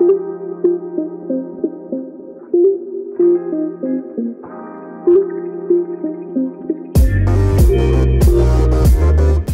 Thank you.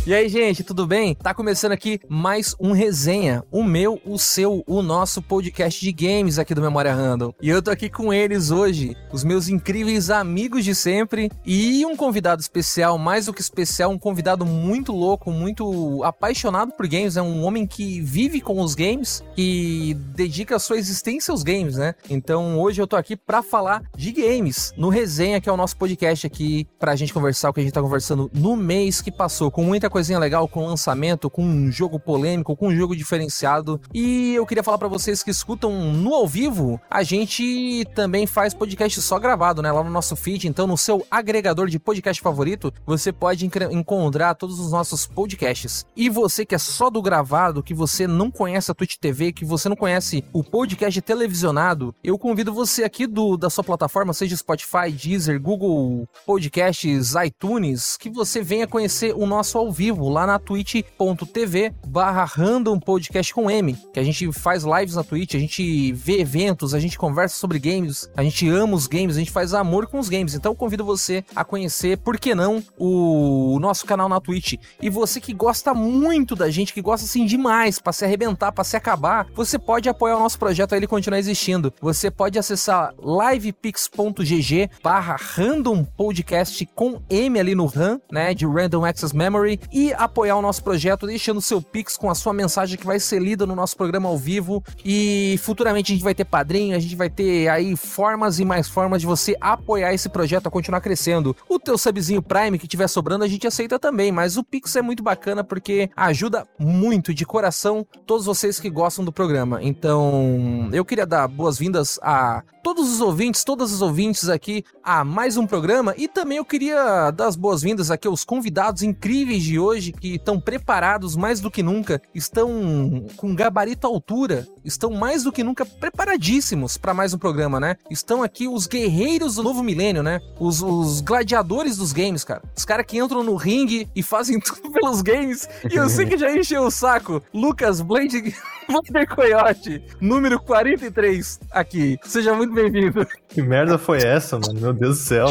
E aí, gente, tudo bem? Tá começando aqui mais um resenha. O meu, o seu, o nosso podcast de games aqui do Memória Random. E eu tô aqui com eles hoje, os meus incríveis amigos de sempre e um convidado especial, mais do que especial, um convidado muito louco, muito apaixonado por games, é um homem que vive com os games, que dedica a sua existência aos games, né? Então, hoje eu tô aqui para falar de games no resenha, que é o nosso podcast aqui pra gente conversar o que a gente tá conversando no mês que passou, com muita coisinha legal com lançamento, com um jogo polêmico, com um jogo diferenciado. E eu queria falar para vocês que escutam no ao vivo, a gente também faz podcast só gravado, né? Lá no nosso feed. Então, no seu agregador de podcast favorito, você pode encontrar todos os nossos podcasts. E você que é só do gravado, que você não conhece a Twitch TV, que você não conhece o podcast televisionado, eu convido você aqui do da sua plataforma, seja Spotify, Deezer, Google Podcasts, iTunes, que você venha conhecer o nosso ao vivo vivo lá na twitch.tv barra random podcast com M, que a gente faz lives na Twitch, a gente vê eventos, a gente conversa sobre games, a gente ama os games, a gente faz amor com os games. Então convido você a conhecer, por que não, o nosso canal na Twitch. E você que gosta muito da gente, que gosta assim demais, para se arrebentar, para se acabar, você pode apoiar o nosso projeto a ele continuar existindo. Você pode acessar livepix.gg barra random podcast com M ali no RAM, né, de Random Access Memory e apoiar o nosso projeto deixando seu Pix com a sua mensagem que vai ser lida no nosso programa ao vivo. E futuramente a gente vai ter padrinho, a gente vai ter aí formas e mais formas de você apoiar esse projeto a continuar crescendo. O teu subzinho Prime que tiver sobrando a gente aceita também, mas o Pix é muito bacana porque ajuda muito de coração todos vocês que gostam do programa. Então, eu queria dar boas-vindas a todos os ouvintes, todas as ouvintes aqui a mais um programa e também eu queria dar as boas-vindas aqui aos convidados incríveis de hoje que estão preparados mais do que nunca, estão com gabarito altura, estão mais do que nunca preparadíssimos para mais um programa, né? Estão aqui os guerreiros do novo milênio, né? Os, os gladiadores dos games, cara. Os caras que entram no ringue e fazem tudo pelos games. E eu sei que já encheu o saco. Lucas Blade Water Coyote, número 43 aqui. Seja muito bem-vindo. Que merda foi essa, mano? Meu Deus do céu.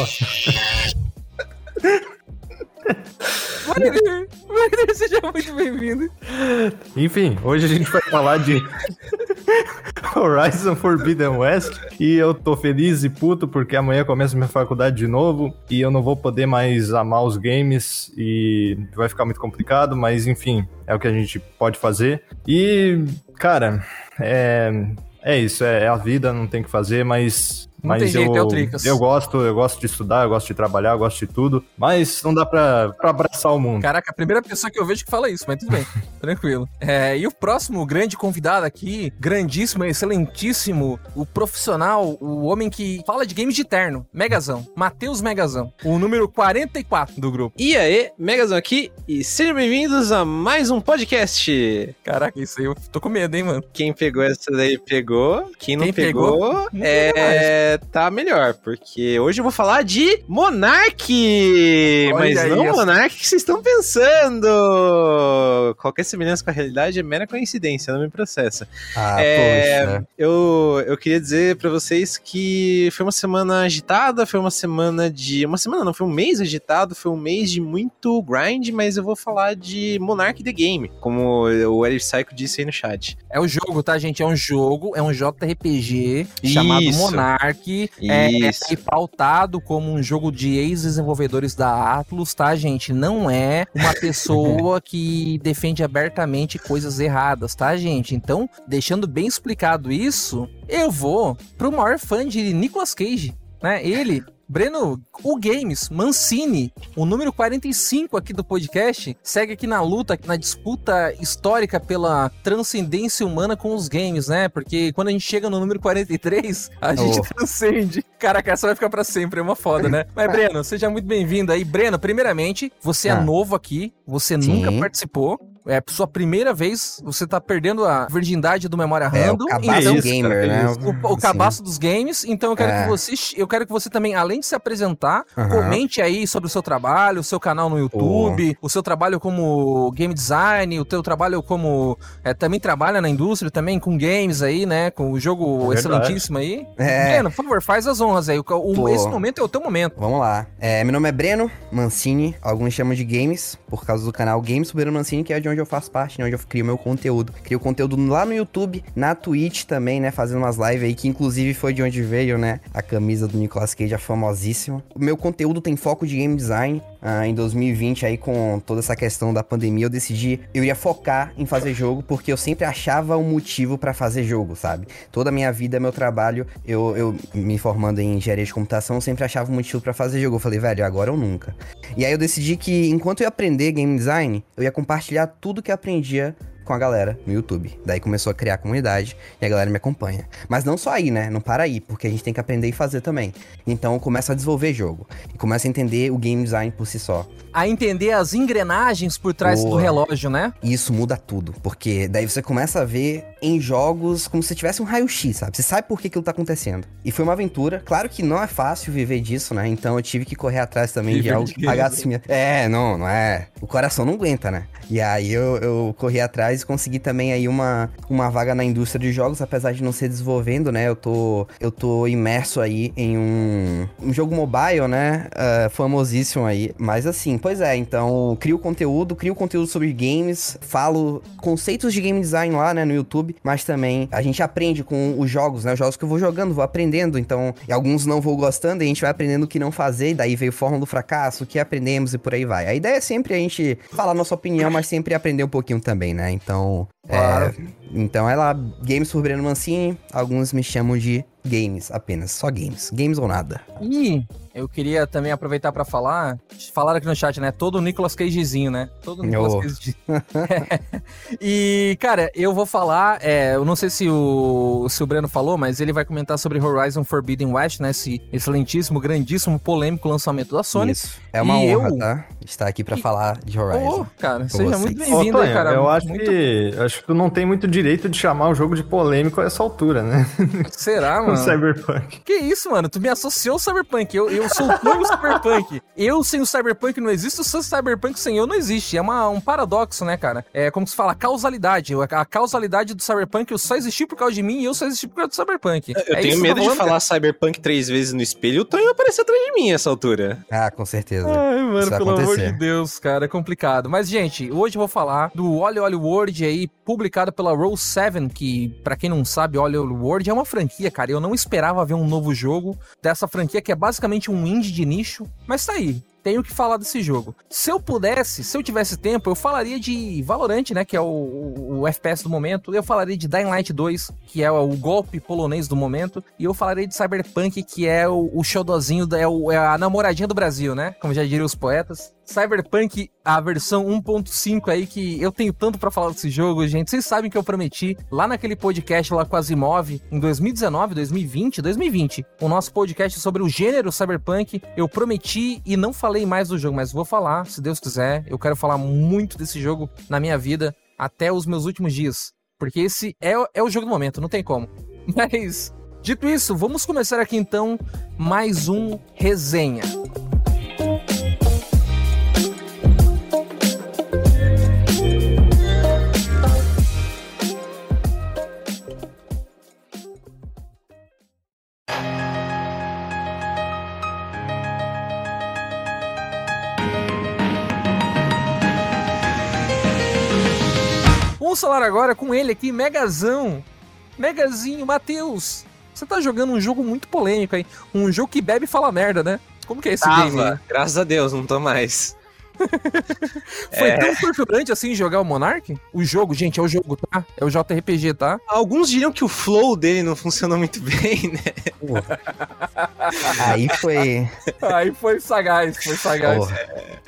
Maria, seja muito bem-vindo. Enfim, hoje a gente vai falar de Horizon Forbidden West e eu tô feliz e puto porque amanhã começa minha faculdade de novo e eu não vou poder mais amar os games e vai ficar muito complicado, mas enfim, é o que a gente pode fazer. E, cara, é, é isso, é, é a vida, não tem o que fazer, mas mas eu, jeito, é o Tricas. eu gosto, eu gosto de estudar, eu gosto de trabalhar, eu gosto de tudo, mas não dá pra, pra abraçar o mundo. Caraca, a primeira pessoa que eu vejo que fala isso, mas tudo bem, tranquilo. É, e o próximo grande convidado aqui, grandíssimo, excelentíssimo, o profissional, o homem que fala de games de terno, Megazão, Matheus Megazão, o número 44 do grupo. E aí, Megazão aqui, e sejam bem-vindos a mais um podcast. Caraca, isso aí eu tô com medo, hein, mano. Quem pegou essa daí pegou, quem não quem pegou, pegou é tá melhor, porque hoje eu vou falar de Monark! Olha mas não isso. Monark que vocês estão pensando! Qualquer semelhança com a realidade é mera coincidência, não me processa. Ah, é, poxa. Eu, eu queria dizer para vocês que foi uma semana agitada, foi uma semana de. Uma semana não, foi um mês agitado, foi um mês de muito grind, mas eu vou falar de Monark The Game, como o Eric Psycho disse aí no chat. É o jogo, tá, gente? É um jogo, é um JRPG Isso. chamado Monark que é, é pautado como um jogo de ex-desenvolvedores da Atlus, tá, gente? Não é uma pessoa que defende abertamente coisas erradas, tá, gente? Então, deixando bem explicado isso, eu vou pro maior fã de Nicolas Cage, né? Ele Breno, o Games, Mancini, o número 45 aqui do podcast, segue aqui na luta, na disputa histórica pela transcendência humana com os games, né? Porque quando a gente chega no número 43, a gente oh. transcende. Caraca, essa vai ficar para sempre, é uma foda, né? Mas, Breno, seja muito bem-vindo aí. Breno, primeiramente, você é ah. é novo aqui, você Sim. nunca participou. É sua primeira vez, você tá perdendo a virgindade do Memória É, Random. o cabaço então, gamer, né? o, o cabaço dos games, então eu quero É. que você, eu quero que você também, além de se apresentar, comente aí sobre o seu trabalho, o seu canal no YouTube, o seu trabalho como game design, o teu trabalho como é, também trabalha na indústria também com games aí, né, com o jogo Verdade. excelentíssimo aí. É. Breno, por favor, faz as honras aí. O, esse momento é o teu momento. Vamos lá. É, meu nome é Breno Mancini, alguns chamam de Games, por causa do canal Games Breno Mancini, que é de onde eu faço parte, né, onde eu crio meu conteúdo. Crio conteúdo lá no YouTube, na Twitch também, né, fazendo umas lives aí, que inclusive foi de onde veio, né, a camisa do Nicolas Cage, a famosíssima. O meu conteúdo tem foco de game design. Ah, em 2020, aí com toda essa questão da pandemia, eu decidi, eu ia focar em fazer jogo, porque eu sempre achava um motivo pra fazer jogo, sabe? Toda a minha vida, meu trabalho, eu, eu me formando em engenharia de computação, eu sempre achava um motivo pra fazer jogo. Eu falei, velho, agora ou nunca. E aí eu decidi que enquanto eu ia aprender game design, eu ia compartilhar tudo que eu aprendia com a galera no YouTube. Daí começou a criar comunidade e a galera me acompanha. Mas não só aí, né? Não para aí, porque a gente tem que aprender e fazer também. Então eu começo a desenvolver jogo e começo a entender o game design por si só. A entender as engrenagens por trás do Boa. relógio, né? E isso muda tudo, porque daí você começa a ver em jogos como se tivesse um raio-x, sabe? Você sabe por que aquilo tá acontecendo. E foi uma aventura. Claro que não é fácil viver disso, né? Então eu tive que correr atrás também de algo que pagasse minha. É, não, não é. O coração não aguenta, né? E aí eu, eu corri atrás e consegui também aí uma, uma vaga na indústria de jogos, apesar de não ser desenvolvendo, né? Eu tô, eu tô imerso aí em um, um jogo mobile, né? Ah, famosíssimo aí. Mas assim, pois é, então crio conteúdo, crio conteúdo sobre games, falo conceitos de game design lá, né, no YouTube, mas também a gente aprende com os jogos, né? Os jogos que eu vou jogando, vou aprendendo, então, e alguns não vou gostando, e a gente vai aprendendo o que não fazer, e daí veio Fórmula do Fracasso, o que aprendemos e por aí vai. A ideia é sempre a gente falar nossa opinião, mas sempre aprender um pouquinho também, né? Então, Claro. é, então ela, Games por Breno Mancini, alguns me chamam de games apenas, só games, games ou nada. E eu queria também aproveitar pra falar, falaram aqui no chat, né? Todo o Nicolas Cagezinho, né? Todo o Nicolas Oh. Cage. e, cara, eu vou falar, é, eu não sei se o, se o Breno falou, mas ele vai comentar sobre Horizon Forbidden West, né? Esse excelentíssimo, grandíssimo, polêmico lançamento da Sony. Isso. É uma E honra, eu- tá? Estar aqui pra E- falar de Horizon. Ô, cara, seja vocês. muito bem-vindo, aí, Tonho, cara. eu acho Muito- que acho que tu não tem muito direito de chamar o jogo de polêmico a essa altura, né? Será, O mano? Cyberpunk. Que isso, mano? Tu me associou ao Cyberpunk. Eu, eu sou o Cyberpunk. Eu sem o Cyberpunk não existe, o seu Cyberpunk sem eu não existe. É uma, um paradoxo, né, cara? É como se fala, causalidade. A causalidade do Cyberpunk eu só existi por causa de mim e eu só existi por causa do Cyberpunk. Eu É tenho medo eu tô de falar Cyberpunk três vezes no espelho e o Tonho aparecer atrás de mim nessa altura. Ah, com certeza. Ai, mano, Isso pelo amor acontecer. de Deus, cara, é complicado. Mas, gente, hoje eu vou falar do Oli Oli World aí, publicado pela Roll 7, que, pra quem não sabe, Oli Oli World é uma franquia, cara. Eu não esperava ver um novo jogo dessa franquia, que é basicamente um indie de nicho, mas tá aí. Tenho que falar desse jogo. Se eu pudesse, se eu tivesse tempo, eu falaria de Valorant, né? Que é o, o- o FPS do momento. Eu falaria de Dying Light 2, que é o golpe polonês do momento. E eu falaria de Cyberpunk, que é o, o xodózinho, da- é, é a namoradinha do Brasil, né? Como já diriam os poetas. Cyberpunk, a versão 1.5 aí, que eu tenho tanto pra falar desse jogo, gente. Vocês sabem que eu prometi lá naquele podcast lá com a Zimov, em 2019, 2020, 2020, o nosso podcast sobre o gênero Cyberpunk. Eu prometi e não falei mais do jogo, mas vou falar, se Deus quiser. Eu quero falar muito desse jogo na minha vida até os meus últimos dias. Porque esse é, é o jogo do momento, não tem como. Mas, dito isso, vamos começar aqui então mais um resenha. Vamos falar agora com ele aqui, Megazão. Megazinho, Matheus. Você tá jogando um jogo muito polêmico aí. Um jogo que bebe e fala merda, né? Como que é esse game? aí? Tava, graças a Deus, não tô mais. Foi É. tão torturante assim jogar o Monark? O jogo, gente, é o jogo, tá? É o JRPG, tá? Alguns diriam que o flow dele não funcionou muito bem, né? Pô. Aí foi. Aí foi sagaz, foi sagaz. Porra.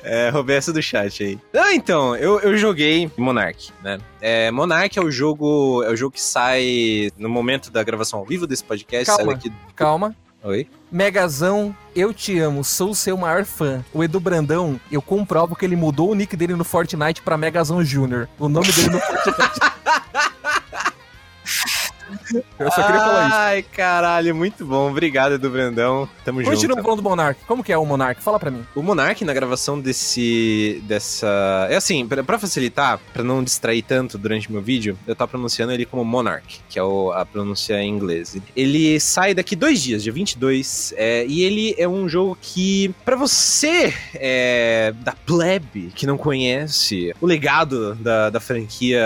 É, roubei essa do chat aí. Ah, então, eu, eu joguei Monarch, né? É, Monarch é o jogo. É o jogo que sai no momento da gravação ao vivo desse podcast. Calma. Sai daqui. Calma. Oi? Megazão, eu te amo, sou seu maior fã. O Edu Brandão, eu comprovo que ele mudou o nick dele no Fortnite pra Megazão Júnior. O nome dele no Fortnite. Eu só queria falar isso. Ai, caralho, muito bom. Obrigado, Edu Brandão. Tamo junto. Continua falando do Monark. Como que é o Monark? Fala pra mim. O Monark, na gravação desse. dessa. É assim, pra, pra facilitar, pra não distrair tanto durante meu vídeo, eu tô pronunciando ele como Monark, que é o, a pronúncia em inglês. Ele sai daqui dois dias, dia 22, é, e ele é um jogo que, pra você é, da plebe que não conhece o legado da, da franquia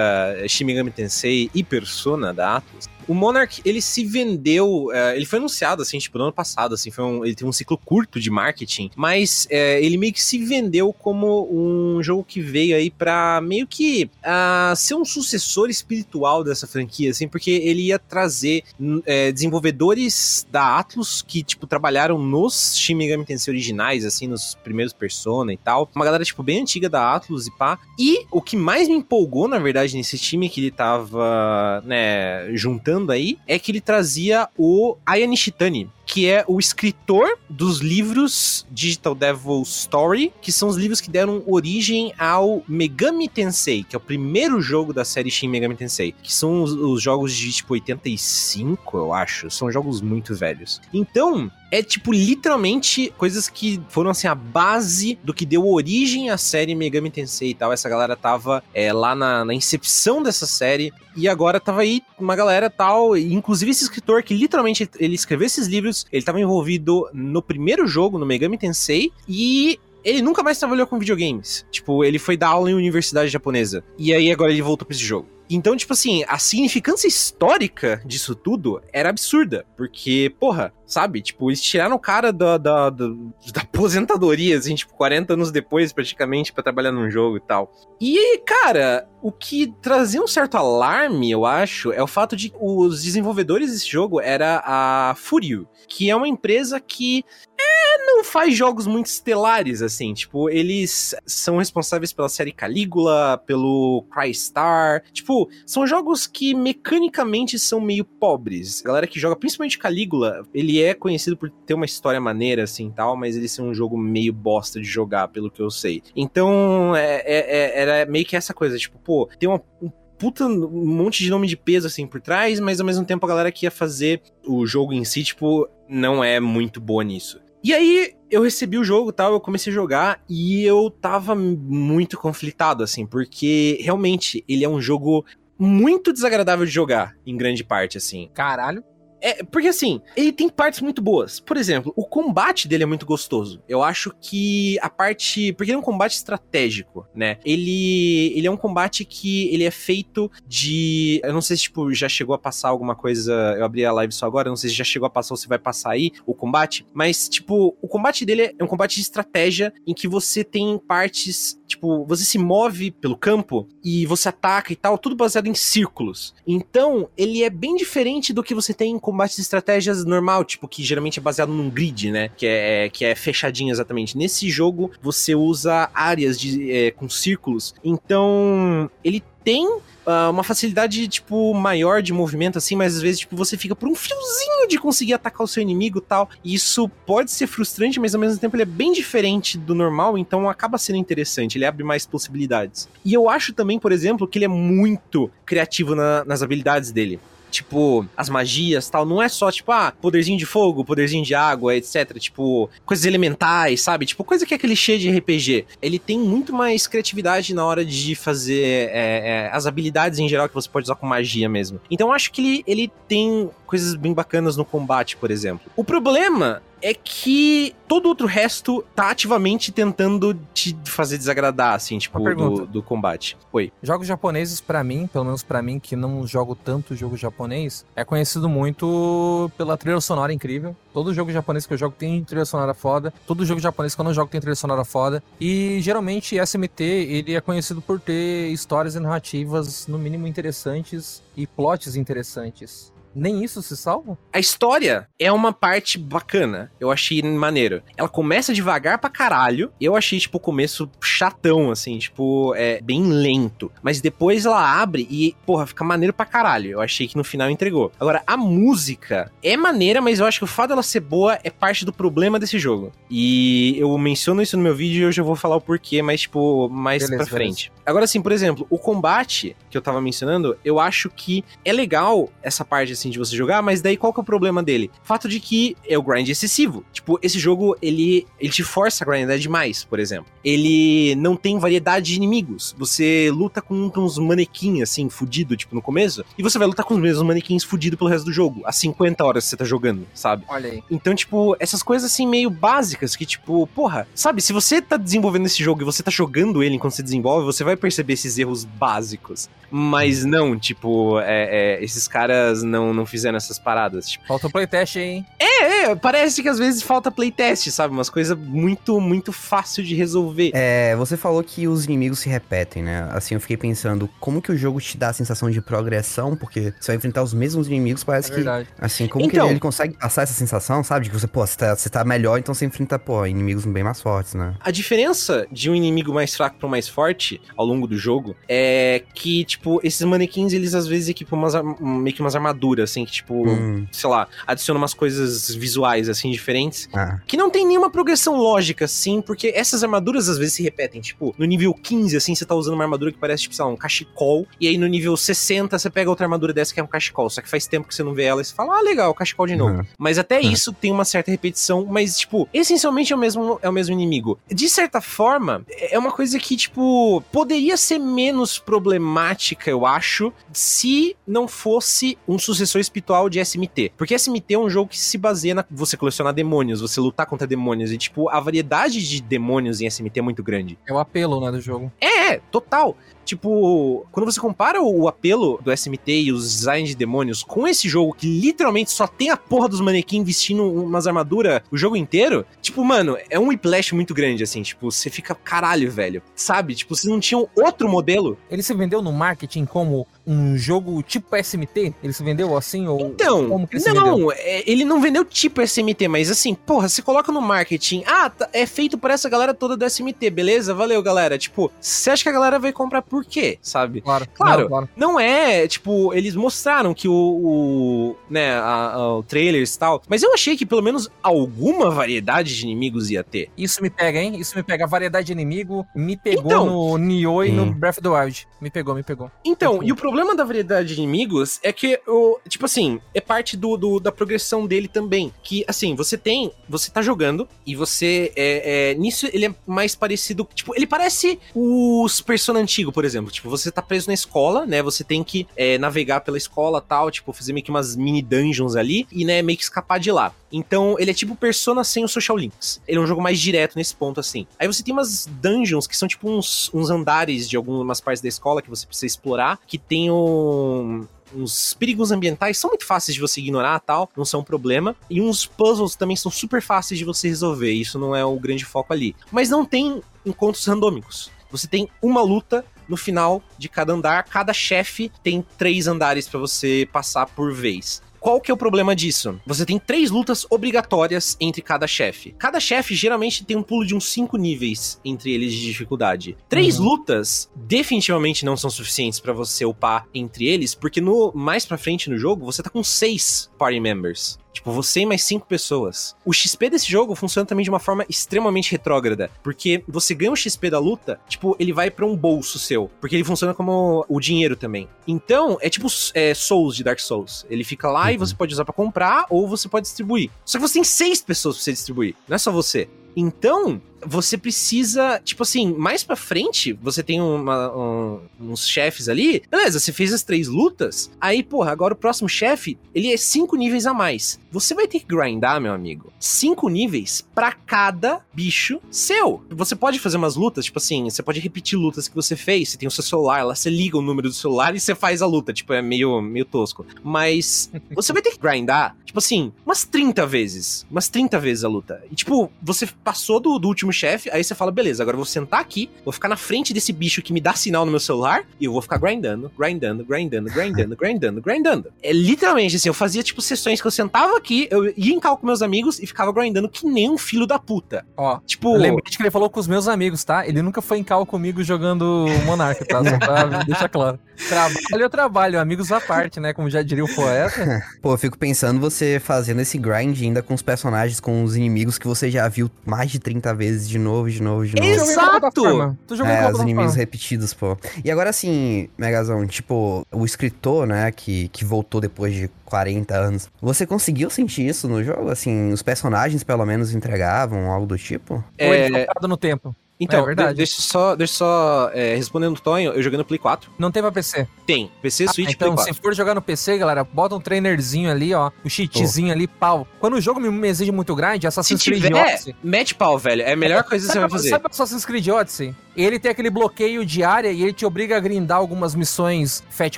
Shin Megami Tensei e Persona da Atlus, o Monarch, ele se vendeu, é, ele foi anunciado, assim, tipo, no ano passado, assim, foi um, ele teve um ciclo curto de marketing, mas é, ele meio que se vendeu como um jogo que veio aí pra meio que uh, ser um sucessor espiritual dessa franquia, assim, porque ele ia trazer é, desenvolvedores da Atlus que, tipo, trabalharam nos Shin Megami Tensei originais, assim, nos primeiros Persona e tal, uma galera, tipo, bem antiga da Atlus e pá, e o que mais me empolgou, na verdade, nesse time que ele tava, né, juntando aí é que ele trazia o Aya Nishitani, que é o escritor dos livros Digital Devil Story, que são os livros que deram origem ao Megami Tensei, que é o primeiro jogo da série Shin Megami Tensei, que são os, os jogos de tipo 85, eu acho, são jogos muito velhos. Então, é tipo literalmente coisas que foram assim a base do que deu origem à série Megami Tensei e tal. Essa galera tava é, lá na, na, incepção dessa série e agora tava aí uma galera tal, inclusive esse escritor que literalmente ele escreveu esses livros, ele tava envolvido no primeiro jogo, no Megami Tensei e ele nunca mais trabalhou com videogames. Tipo, ele foi dar aula em universidade japonesa. E aí agora ele voltou pra esse jogo. Então, tipo assim, a significância histórica disso tudo era absurda. Porque, porra, sabe? Tipo, eles tiraram o cara da, da, da, da aposentadoria, assim, tipo, 40 anos depois, praticamente, para trabalhar num jogo e tal. E, cara, o que trazia um certo alarme, eu acho, é o fato de os desenvolvedores desse jogo era a Furio, que é uma empresa que é, não faz jogos muito estelares, assim. Tipo, eles são responsáveis pela série Calígula, pelo Crystar. Tipo, são jogos que mecanicamente são meio pobres. A galera que joga principalmente Calígula, ele é conhecido por ter uma história maneira, assim tal, mas ele ser um jogo meio bosta de jogar, pelo que eu sei. Então, é, é, é era meio que essa coisa, tipo, pô, tem uma, um puta um monte de nome de peso assim por trás, mas ao mesmo tempo a galera que ia fazer o jogo em si, tipo, não é muito boa nisso. E aí eu recebi o jogo tal, eu comecei a jogar e eu tava muito conflitado, assim, porque realmente ele é um jogo muito desagradável de jogar, em grande parte, assim. Caralho. É, porque assim, ele tem partes muito boas. Por exemplo, o combate dele é muito gostoso. Eu acho que a parte. Porque ele é um combate estratégico, né? Ele, ele é um combate que ele é feito de. Eu não sei se, tipo, já chegou a passar alguma coisa. Eu abri a live só agora, não sei se já chegou a passar ou se vai passar aí o combate. Mas, tipo, o combate dele é um combate de estratégia em que você tem partes. Tipo, você se move pelo campo e você ataca e tal, tudo baseado em círculos. Então, ele é bem diferente do que você tem em combate de estratégias normal, tipo, que geralmente é baseado num grid, né? Que é, que é fechadinho exatamente. Nesse jogo, você usa áreas de, é, com círculos. Então, ele tem uh, uma facilidade, tipo, maior de movimento, assim, mas às vezes, tipo, você fica por um fiozinho de conseguir atacar o seu inimigo tal. E isso pode ser frustrante, mas ao mesmo tempo ele é bem diferente do normal, então acaba sendo interessante, ele abre mais possibilidades. E eu acho também, por exemplo, que ele é muito criativo na, nas habilidades dele tipo, as magias tal, não é só, tipo, ah, poderzinho de fogo, poderzinho de água, etc. Tipo, coisas elementais, sabe? Tipo, coisa que é clichê de RPG. Ele tem muito mais criatividade na hora de fazer é, é, as habilidades em geral que você pode usar com magia mesmo. Então eu acho que ele, ele tem coisas bem bacanas no combate, por exemplo. O problema é que todo outro resto tá ativamente tentando te fazer desagradar, assim, tipo, do, do, combate. Oi. Jogos japoneses, para mim, pelo menos para mim, que não jogo tanto jogo japonês, é conhecido muito pela trilha sonora incrível. Todo jogo japonês que eu jogo tem trilha sonora foda. Todo jogo japonês que eu não jogo tem trilha sonora foda. E geralmente SMT, ele é conhecido por ter histórias e narrativas, no mínimo, interessantes e plots interessantes. Nem isso se salva? A história é uma parte bacana. Eu achei maneiro. Ela começa devagar pra caralho. Eu achei, tipo, o começo chatão, assim, tipo, é bem lento. Mas depois ela abre e, porra, fica maneiro pra caralho. Eu achei que no final entregou. Agora, a música é maneira, mas eu acho que o fato dela ser boa é parte do problema desse jogo. E eu menciono isso no meu vídeo e eu já vou falar o porquê, mas, tipo, mais beleza, pra frente. Beleza. Agora, assim, por exemplo, o combate que eu tava mencionando, eu acho que é legal essa parte, assim, de você jogar, mas daí qual que é o problema dele? Fato de que é o grind excessivo. Tipo, esse jogo, ele, ele te força a grindar demais, por exemplo. Ele não tem variedade de inimigos. Você luta com uns manequins, assim, fudido, tipo, no começo, e você vai lutar com os mesmos manequins fudido pelo resto do jogo, há 50 horas que você tá jogando, sabe? Olha aí. Então, tipo, essas coisas, assim, meio básicas, que, tipo, porra, sabe, se você tá desenvolvendo esse jogo e você tá jogando ele enquanto você desenvolve, você vai perceber esses erros básicos. Mas não, tipo, é, é, esses caras não, não fizeram essas paradas. Tipo. Falta playtest hein? É, é, parece que às vezes falta playtest, sabe? Umas coisas muito, muito fácil de resolver. É, você falou que os inimigos se repetem, né? Assim, eu fiquei pensando, como que o jogo te dá a sensação de progressão? Porque você vai enfrentar os mesmos inimigos, parece é que. Verdade. Assim, como então, que ele, ele, consegue passar essa sensação, sabe? De que você, pô, você tá, você tá melhor, então você enfrenta, pô, inimigos bem mais fortes, né? A diferença de um inimigo mais fraco pro mais forte ao longo do jogo é que, tipo, esses manequins, eles às vezes equipam umas, meio que umas armaduras, assim, que, tipo, hum. sei lá, adicionam umas coisas visuais, assim, diferentes. Ah. Que não tem nenhuma progressão lógica, assim, porque essas armaduras às vezes se repetem. Tipo, no nível 15, assim, você tá usando uma armadura que parece, tipo, sei lá, um cachecol. E aí no nível 60, você pega outra armadura dessa que é um cachecol. Só que faz tempo que você não vê ela e você fala, ah, legal, cachecol de novo. Uhum. Mas até uhum. isso tem uma certa repetição, mas, tipo, essencialmente é o mesmo, é o mesmo inimigo. De certa forma, é uma coisa que, tipo, poderia ser menos problemática, eu acho, se não fosse um sucessor espiritual de SMT. Porque SMT é um jogo que se baseia na você colecionar demônios, você lutar contra demônios. E, tipo, a variedade de demônios em SMT é muito grande. É o apelo, né, do jogo. É, é total. Tipo, quando você compara o apelo do SMT e os designs de demônios com esse jogo que literalmente só tem a porra dos manequins vestindo umas armaduras o jogo inteiro, tipo, mano, é um whiplash muito grande, assim. Tipo, você fica caralho, velho. Sabe? Tipo, vocês não tinham outro modelo. Ele se vendeu no marketing como um jogo tipo SMT? Ele se vendeu assim? Ou então, como que ele não, é, ele não vendeu tipo SMT, mas assim, porra, você coloca no marketing, ah, tá, é feito por essa galera toda do SMT, beleza? Valeu, galera. Tipo, você acha que a galera vai comprar por quê, sabe? Claro, claro. Não, claro. não é, tipo, eles mostraram que o, o né, a, a, o trailers e tal, mas eu achei que pelo menos alguma variedade de inimigos ia ter. Isso me pega, hein? Isso me pega. A variedade de inimigo me pegou então, no Nioh e hum. no Breath of the Wild. Me pegou, me pegou. Então, e o problema problema da variedade de inimigos é que, o, tipo assim, é parte do, do, da progressão dele também. Que, assim, você tem. Você tá jogando e você. É, é, nisso ele é mais parecido. Tipo, ele parece os Persona antigo, por exemplo. Tipo, você tá preso na escola, né? Você tem que é, navegar pela escola tal, tipo, fazer meio que umas mini dungeons ali e, né, meio que escapar de lá. Então, ele é tipo Persona sem os social links. Ele é um jogo mais direto nesse ponto, assim. Aí você tem umas dungeons que são tipo uns, uns andares de algumas partes da escola que você precisa explorar, que tem um, uns perigos ambientais são muito fáceis de você ignorar tal, não são um problema. E uns puzzles também são super fáceis de você resolver, isso não é o grande foco ali. Mas não tem encontros randômicos. Você tem uma luta no final de cada andar, cada chefe tem três andares para você passar por vez. Qual que é o problema disso? Você tem três lutas obrigatórias entre cada chefe. Cada chefe geralmente tem um pulo de uns cinco níveis entre eles de dificuldade. Três uhum. lutas definitivamente não são suficientes para você upar entre eles, porque no mais para frente no jogo você tá com seis party members. Tipo, você e mais cinco pessoas. O XP desse jogo funciona também de uma forma extremamente retrógrada, porque você ganha o XP da luta, tipo, ele vai para um bolso seu, porque ele funciona como o dinheiro também. Então, é tipo é, Souls de Dark Souls. Ele fica lá uhum. e você pode usar para comprar ou você pode distribuir. Só que você tem seis pessoas pra você distribuir, não é só você. Então, você precisa, tipo assim, mais pra frente, você tem uma, um, uns chefes ali. Beleza, você fez as três lutas. Aí, porra, agora o próximo chefe, ele é cinco níveis a mais. Você vai ter que grindar, meu amigo. Cinco níveis para cada bicho seu. Você pode fazer umas lutas, tipo assim, você pode repetir lutas que você fez. Você tem o seu celular, lá você liga o número do celular e você faz a luta. Tipo, é meio, meio tosco. Mas você vai ter que grindar Tipo assim, umas 30 vezes. Umas 30 vezes a luta. E tipo, você passou do, do último chefe, aí você fala, beleza, agora eu vou sentar aqui, vou ficar na frente desse bicho que me dá sinal no meu celular, e eu vou ficar grindando, grindando, grindando, grindando, grindando, grindando. É literalmente assim, eu fazia tipo sessões que eu sentava aqui, eu ia em cal com meus amigos e ficava grindando que nem um filho da puta. Ó, tipo. Lembrete que ele falou com os meus amigos, tá? Ele nunca foi em cal comigo jogando Monarca, tá? Só pra deixar claro. Trabalho é trabalho, amigos à parte, né? Como já diria o poeta. Pô, eu fico pensando você fazendo esse grind ainda com os personagens, com os inimigos que você já viu mais de 30 vezes de novo, de novo, de novo. Exato! Tu jogou é, os inimigos repetidos, pô. E agora assim, Megazão, tipo, o escritor, né, que, que voltou depois de 40 anos. Você conseguiu sentir isso no jogo? Assim, os personagens pelo menos entregavam algo do tipo? É... Ou ele no tempo? Então, é verdade. deixa só, deixa só é, respondendo o Tonho, eu joguei no Play 4. Não tem pra PC? Tem. PC, ah, Switch, então, Play 4. se for jogar no PC, galera, bota um trainerzinho ali, ó, um cheatzinho oh. ali, pau. Quando o jogo me exige muito grind, Assassin's se Creed tiver, Odyssey... mete pau, velho. É a melhor coisa que você vai fazer. Sabe Assassin's Creed Odyssey? ele tem aquele bloqueio diário e ele te obriga a grindar algumas missões Fat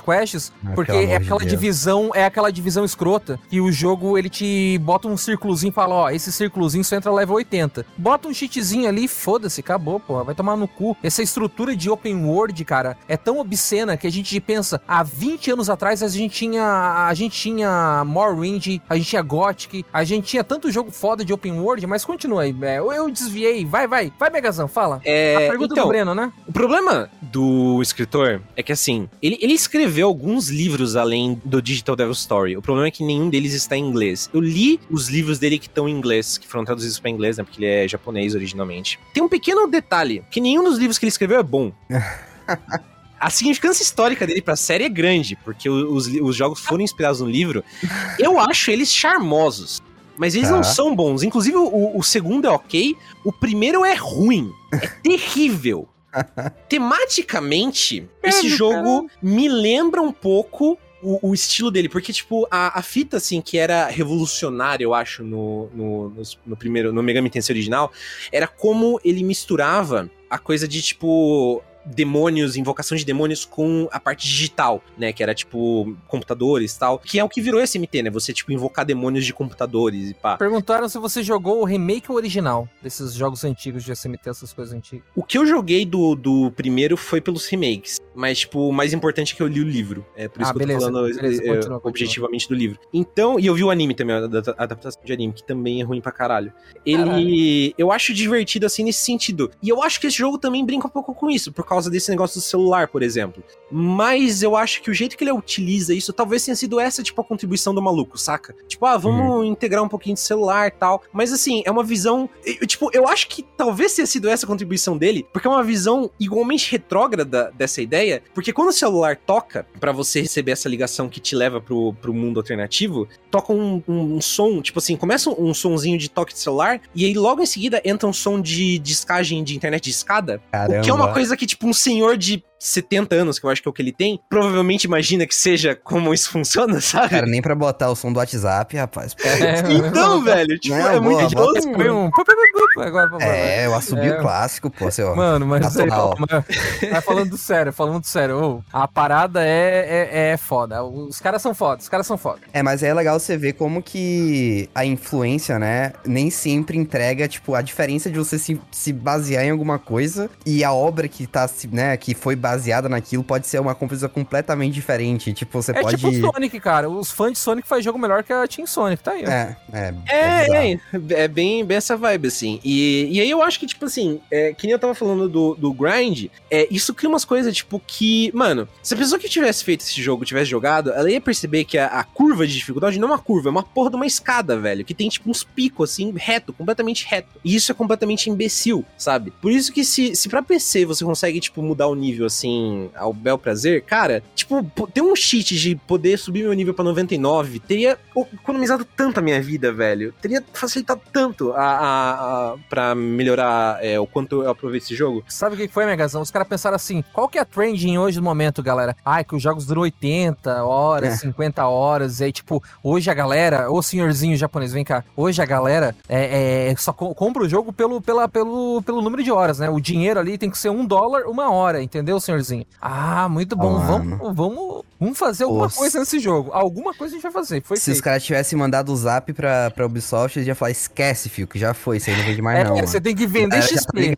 Quests, ah, porque é aquela de divisão, é aquela divisão escrota, que o jogo ele te bota um círculozinho e fala, ó, esse círculozinho só entra level 80. Bota um cheatzinho ali, foda-se, acabou, pô, vai tomar no cu. Essa estrutura de open world, cara, é tão obscena que a gente pensa, há 20 anos atrás a gente tinha a gente tinha Morrowind, a gente tinha Gothic, a gente tinha tanto jogo foda de open world, mas continua aí, é, eu, eu desviei, vai, vai, vai Megazão, fala. É, a pergunta então, do Breno, né? O problema do escritor é que, assim, ele, ele escreveu alguns livros além do Digital Devil Story. O problema é que nenhum deles está em inglês. Eu li os livros dele que estão em inglês, que foram traduzidos para inglês, né? Porque ele é japonês originalmente. Tem um pequeno detalhe, que nenhum dos livros que ele escreveu é bom. a significância histórica dele pra série é grande, porque os, os jogos foram inspirados no livro. Eu acho eles charmosos. Mas eles tá. não são bons. Inclusive, o, o segundo é ok, o primeiro é ruim. É terrível. Tematicamente, esse jogo me lembra um pouco o, o, estilo dele, porque, tipo, a, a fita, assim, que era revolucionária, eu acho, no, no, no, no primeiro, no Megami Tensei original, era como ele misturava a coisa de, tipo, demônios, invocação de demônios com a parte digital, né? Que era tipo computadores e tal. Que é o que virou SMT, né? Você, tipo, invocar demônios de computadores e pá. Perguntaram se você jogou o remake ou original desses jogos antigos de SMT, essas coisas antigas. O que eu joguei do, do primeiro foi pelos remakes. Mas, tipo, o mais importante é que eu li o livro. É por isso ah, que beleza, eu tô falando beleza, é, continua, objetivamente continua. do livro. Então, e eu vi o anime também, a adaptação de anime, que também é ruim pra caralho. Ele. Caralho. Eu acho divertido assim nesse sentido. E eu acho que esse jogo também brinca um pouco com isso, por causa desse negócio do celular, por exemplo. Mas eu acho que o jeito que ele utiliza isso, talvez tenha sido essa, tipo, a contribuição do maluco, saca? Tipo, ah, vamos uhum. integrar um pouquinho de celular e tal. Mas assim, é uma visão. Eu, tipo, eu acho que talvez tenha sido essa a contribuição dele, porque é uma visão igualmente retrógrada dessa ideia. Porque quando o celular toca, para você receber essa ligação que te leva pro, pro mundo alternativo, toca um, um, um som, tipo assim, começa um, um sonzinho de toque de celular, e aí logo em seguida entra um som de discagem de internet de escada. Caramba. O que é uma coisa que, tipo, um senhor de 70 anos, que eu acho que é o que ele tem, provavelmente imagina que seja como isso funciona, sabe? Cara, nem pra botar o som do WhatsApp, rapaz. É, então, velho, tipo, não, é, é boa, muito idoso. Um... Agora, é, o assobio é. clássico, pô, seu. Mano, mas aí, mas, falando sério, falando sério, oh, a parada é, é, é foda. Os caras são foda, os caras são foda. É, mas é legal você ver como que a influência, né, nem sempre entrega, tipo, a diferença de você se, se basear em alguma coisa e a obra que tá, né, que foi baseada naquilo pode ser uma coisa completamente diferente. Tipo, você é pode. É tipo Sonic, cara. Os fãs de Sonic fazem jogo melhor que a Team Sonic, tá aí. É, é. É, é, é, bem, bem essa vibe, assim. E, e aí eu acho que, tipo assim, é, que nem eu tava falando do, do grind, é, isso cria umas coisas, tipo, que. Mano, se a pessoa que tivesse feito esse jogo tivesse jogado, ela ia perceber que a, a curva de dificuldade não é uma curva, é uma porra de uma escada, velho. Que tem, tipo, uns picos, assim, reto, completamente reto. E isso é completamente imbecil, sabe? Por isso que se, se pra PC você consegue, tipo, mudar o nível, assim, ao bel prazer, cara, tipo, ter um cheat de poder subir meu nível pra 99 teria economizado tanto a minha vida, velho. Teria facilitado tanto a, a, a pra melhorar é, o quanto eu aproveito esse jogo. Sabe o que foi, Megazão? Os caras pensaram assim, qual que é a trending hoje no momento, galera? Ai, que os jogos duram 80 horas, é. 50 horas, e aí, tipo, hoje a galera, ô senhorzinho japonês, vem cá, hoje a galera é, é só compra o jogo pelo, pela, pelo, pelo número de horas, né? O dinheiro ali tem que ser um dólar uma hora, entendeu? Senhorzinho. Ah, muito bom. Ah, vamos, vamos, vamos fazer alguma Nossa. coisa nesse jogo. Alguma coisa a gente vai fazer. Foi Se os feito. caras tivessem mandado o zap pra, pra Ubisoft, eles iam falar, esquece, fio, que já foi, isso aí não vende mais É, não. mano." você tem que vender A galera já tá XP.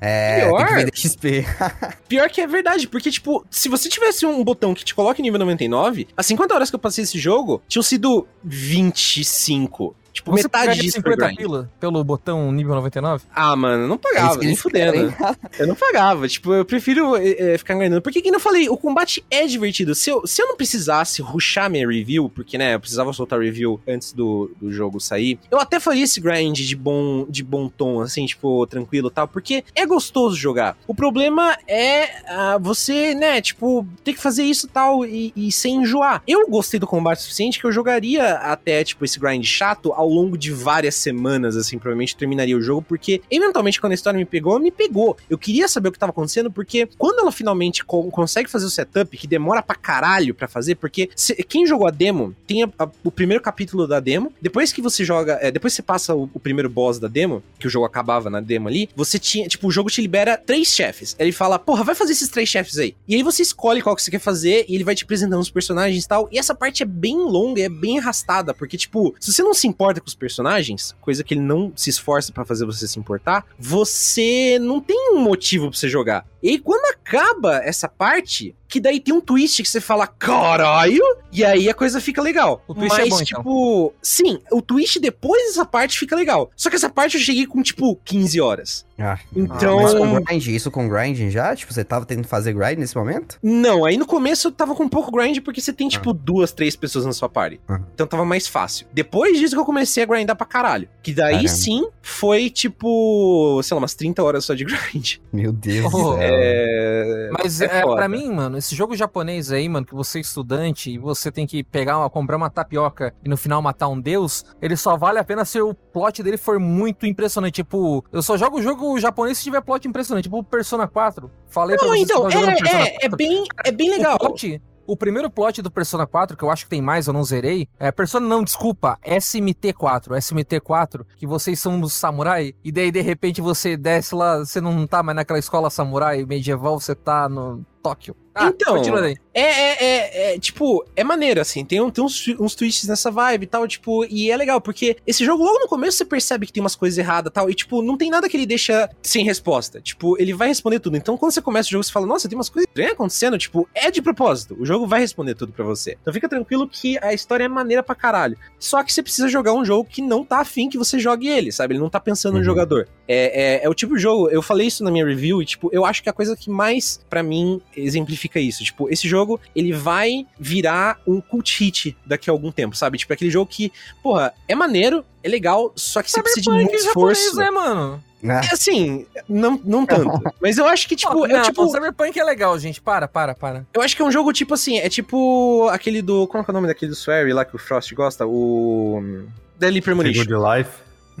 É, tem Pior. que vender XP. Pior que é verdade, porque, tipo, se você tivesse um botão que te coloca em nível 99, as 50 horas que eu passei esse jogo, tinham sido 25. Tipo, Você metade disso foi 50 grind. pila pelo botão nível 99? Ah, mano, eu não É pagava, que nem fudendo. querem. Eu não pagava. Tipo, eu prefiro é, é, ficar ganhando. Porque, que eu falei, o combate é divertido. Se eu, se eu não precisasse rushar minha review, porque, né, eu precisava soltar review antes do, do jogo sair, eu até faria esse grind de bom, de bom tom, assim, tipo, tranquilo e tal, porque é gostoso jogar. O problema é ah, você, né, tipo, ter que fazer isso e tal e, e sem enjoar. Eu gostei do combate o suficiente que eu jogaria até, tipo, esse grind chato ao longo de várias semanas, assim, provavelmente terminaria o jogo, porque eventualmente quando a história me pegou, me pegou. Eu queria saber o que tava acontecendo, porque quando ela finalmente co- consegue fazer o setup, que demora pra caralho pra fazer, porque se- quem jogou a demo tem a- a- o primeiro capítulo da demo, depois que você joga, é, depois você passa o, o primeiro boss da demo, que o jogo acabava na demo ali, você tinha, tipo, o jogo te libera três chefes. Ele fala, porra, vai fazer esses três chefes aí. E aí você escolhe qual que você quer fazer e ele vai te apresentando os personagens e tal. E essa parte é bem longa, é bem arrastada, porque, tipo, se você não se importa com os personagens, coisa que ele não se esforça pra fazer você se importar, você não tem um motivo pra você jogar. E quando acaba essa parte, que daí tem um twist que você fala, caralho, e aí a coisa fica legal. O twist é Mas, bom, então. tipo, sim, o twist depois dessa parte fica legal. Só que essa parte eu cheguei com, tipo, 15 horas. Ah, Então- Mas com grind, isso com grind já? Tipo, você tava tentando fazer grind nesse momento? Não, aí no começo eu tava com um pouco grind porque você tem, tipo, duas, três pessoas na sua party. Ah. Então tava mais fácil. Depois disso que eu comecei a grindar pra caralho. Que daí Caramba. sim foi, tipo, sei lá, umas 30 horas só de grind. Meu Deus Oh. É. Mas é é, pra mim, mano, esse jogo japonês aí, mano, que você é estudante e você tem que pegar uma, comprar uma tapioca e no final matar um deus, ele só vale a pena se o plot dele for muito impressionante. Tipo, eu só jogo o jogo japonês se tiver plot impressionante. Tipo, Persona 4. Falei pra Não, vocês então, é, é, é 4. bem, é bem legal. O plot, o primeiro plot do Persona 4, que eu acho que tem mais, eu não zerei, é Persona não, desculpa, SMT4, SMT4, que vocês são os samurai, e daí de repente você desce lá, você não tá mais naquela escola samurai medieval, você tá no Tóquio. Ah, Então. É, é, é, é, tipo, é maneiro, assim, tem, um, tem uns, uns twists nessa vibe e tal, tipo, e é legal, porque esse jogo, logo no começo, você percebe que tem umas coisas erradas e tal, e, tipo, não tem nada que ele deixa sem resposta. Tipo, ele vai responder tudo. Então, quando você começa o jogo, você fala, nossa, tem umas coisas estranhas acontecendo, tipo, é de propósito. O jogo vai responder tudo pra você. Então, fica tranquilo que a história é maneira pra caralho. Só que você precisa jogar um jogo que não tá afim que você jogue ele, sabe? Ele não tá pensando no Uhum. jogador. É, é, é o tipo de jogo, eu falei isso na minha review, e, tipo, eu acho que a coisa que mais, pra mim, exemplifica isso. Tipo, esse jogo, ele vai virar um cult hit daqui a algum tempo, sabe? Tipo, aquele jogo que, porra, é maneiro, é legal, só que você precisa de muito japonês, esforço. né, mano? Ah, É assim, não, não tanto. Mas eu acho que, tipo, Ó, é não, tipo. Cyberpunk é legal, gente. Para, para, para. Eu acho que é um jogo tipo assim, é tipo aquele do. Como é que é o nome daquele do Swery lá que o Frost gosta? O. hum, Deadly Premonition. Good Life.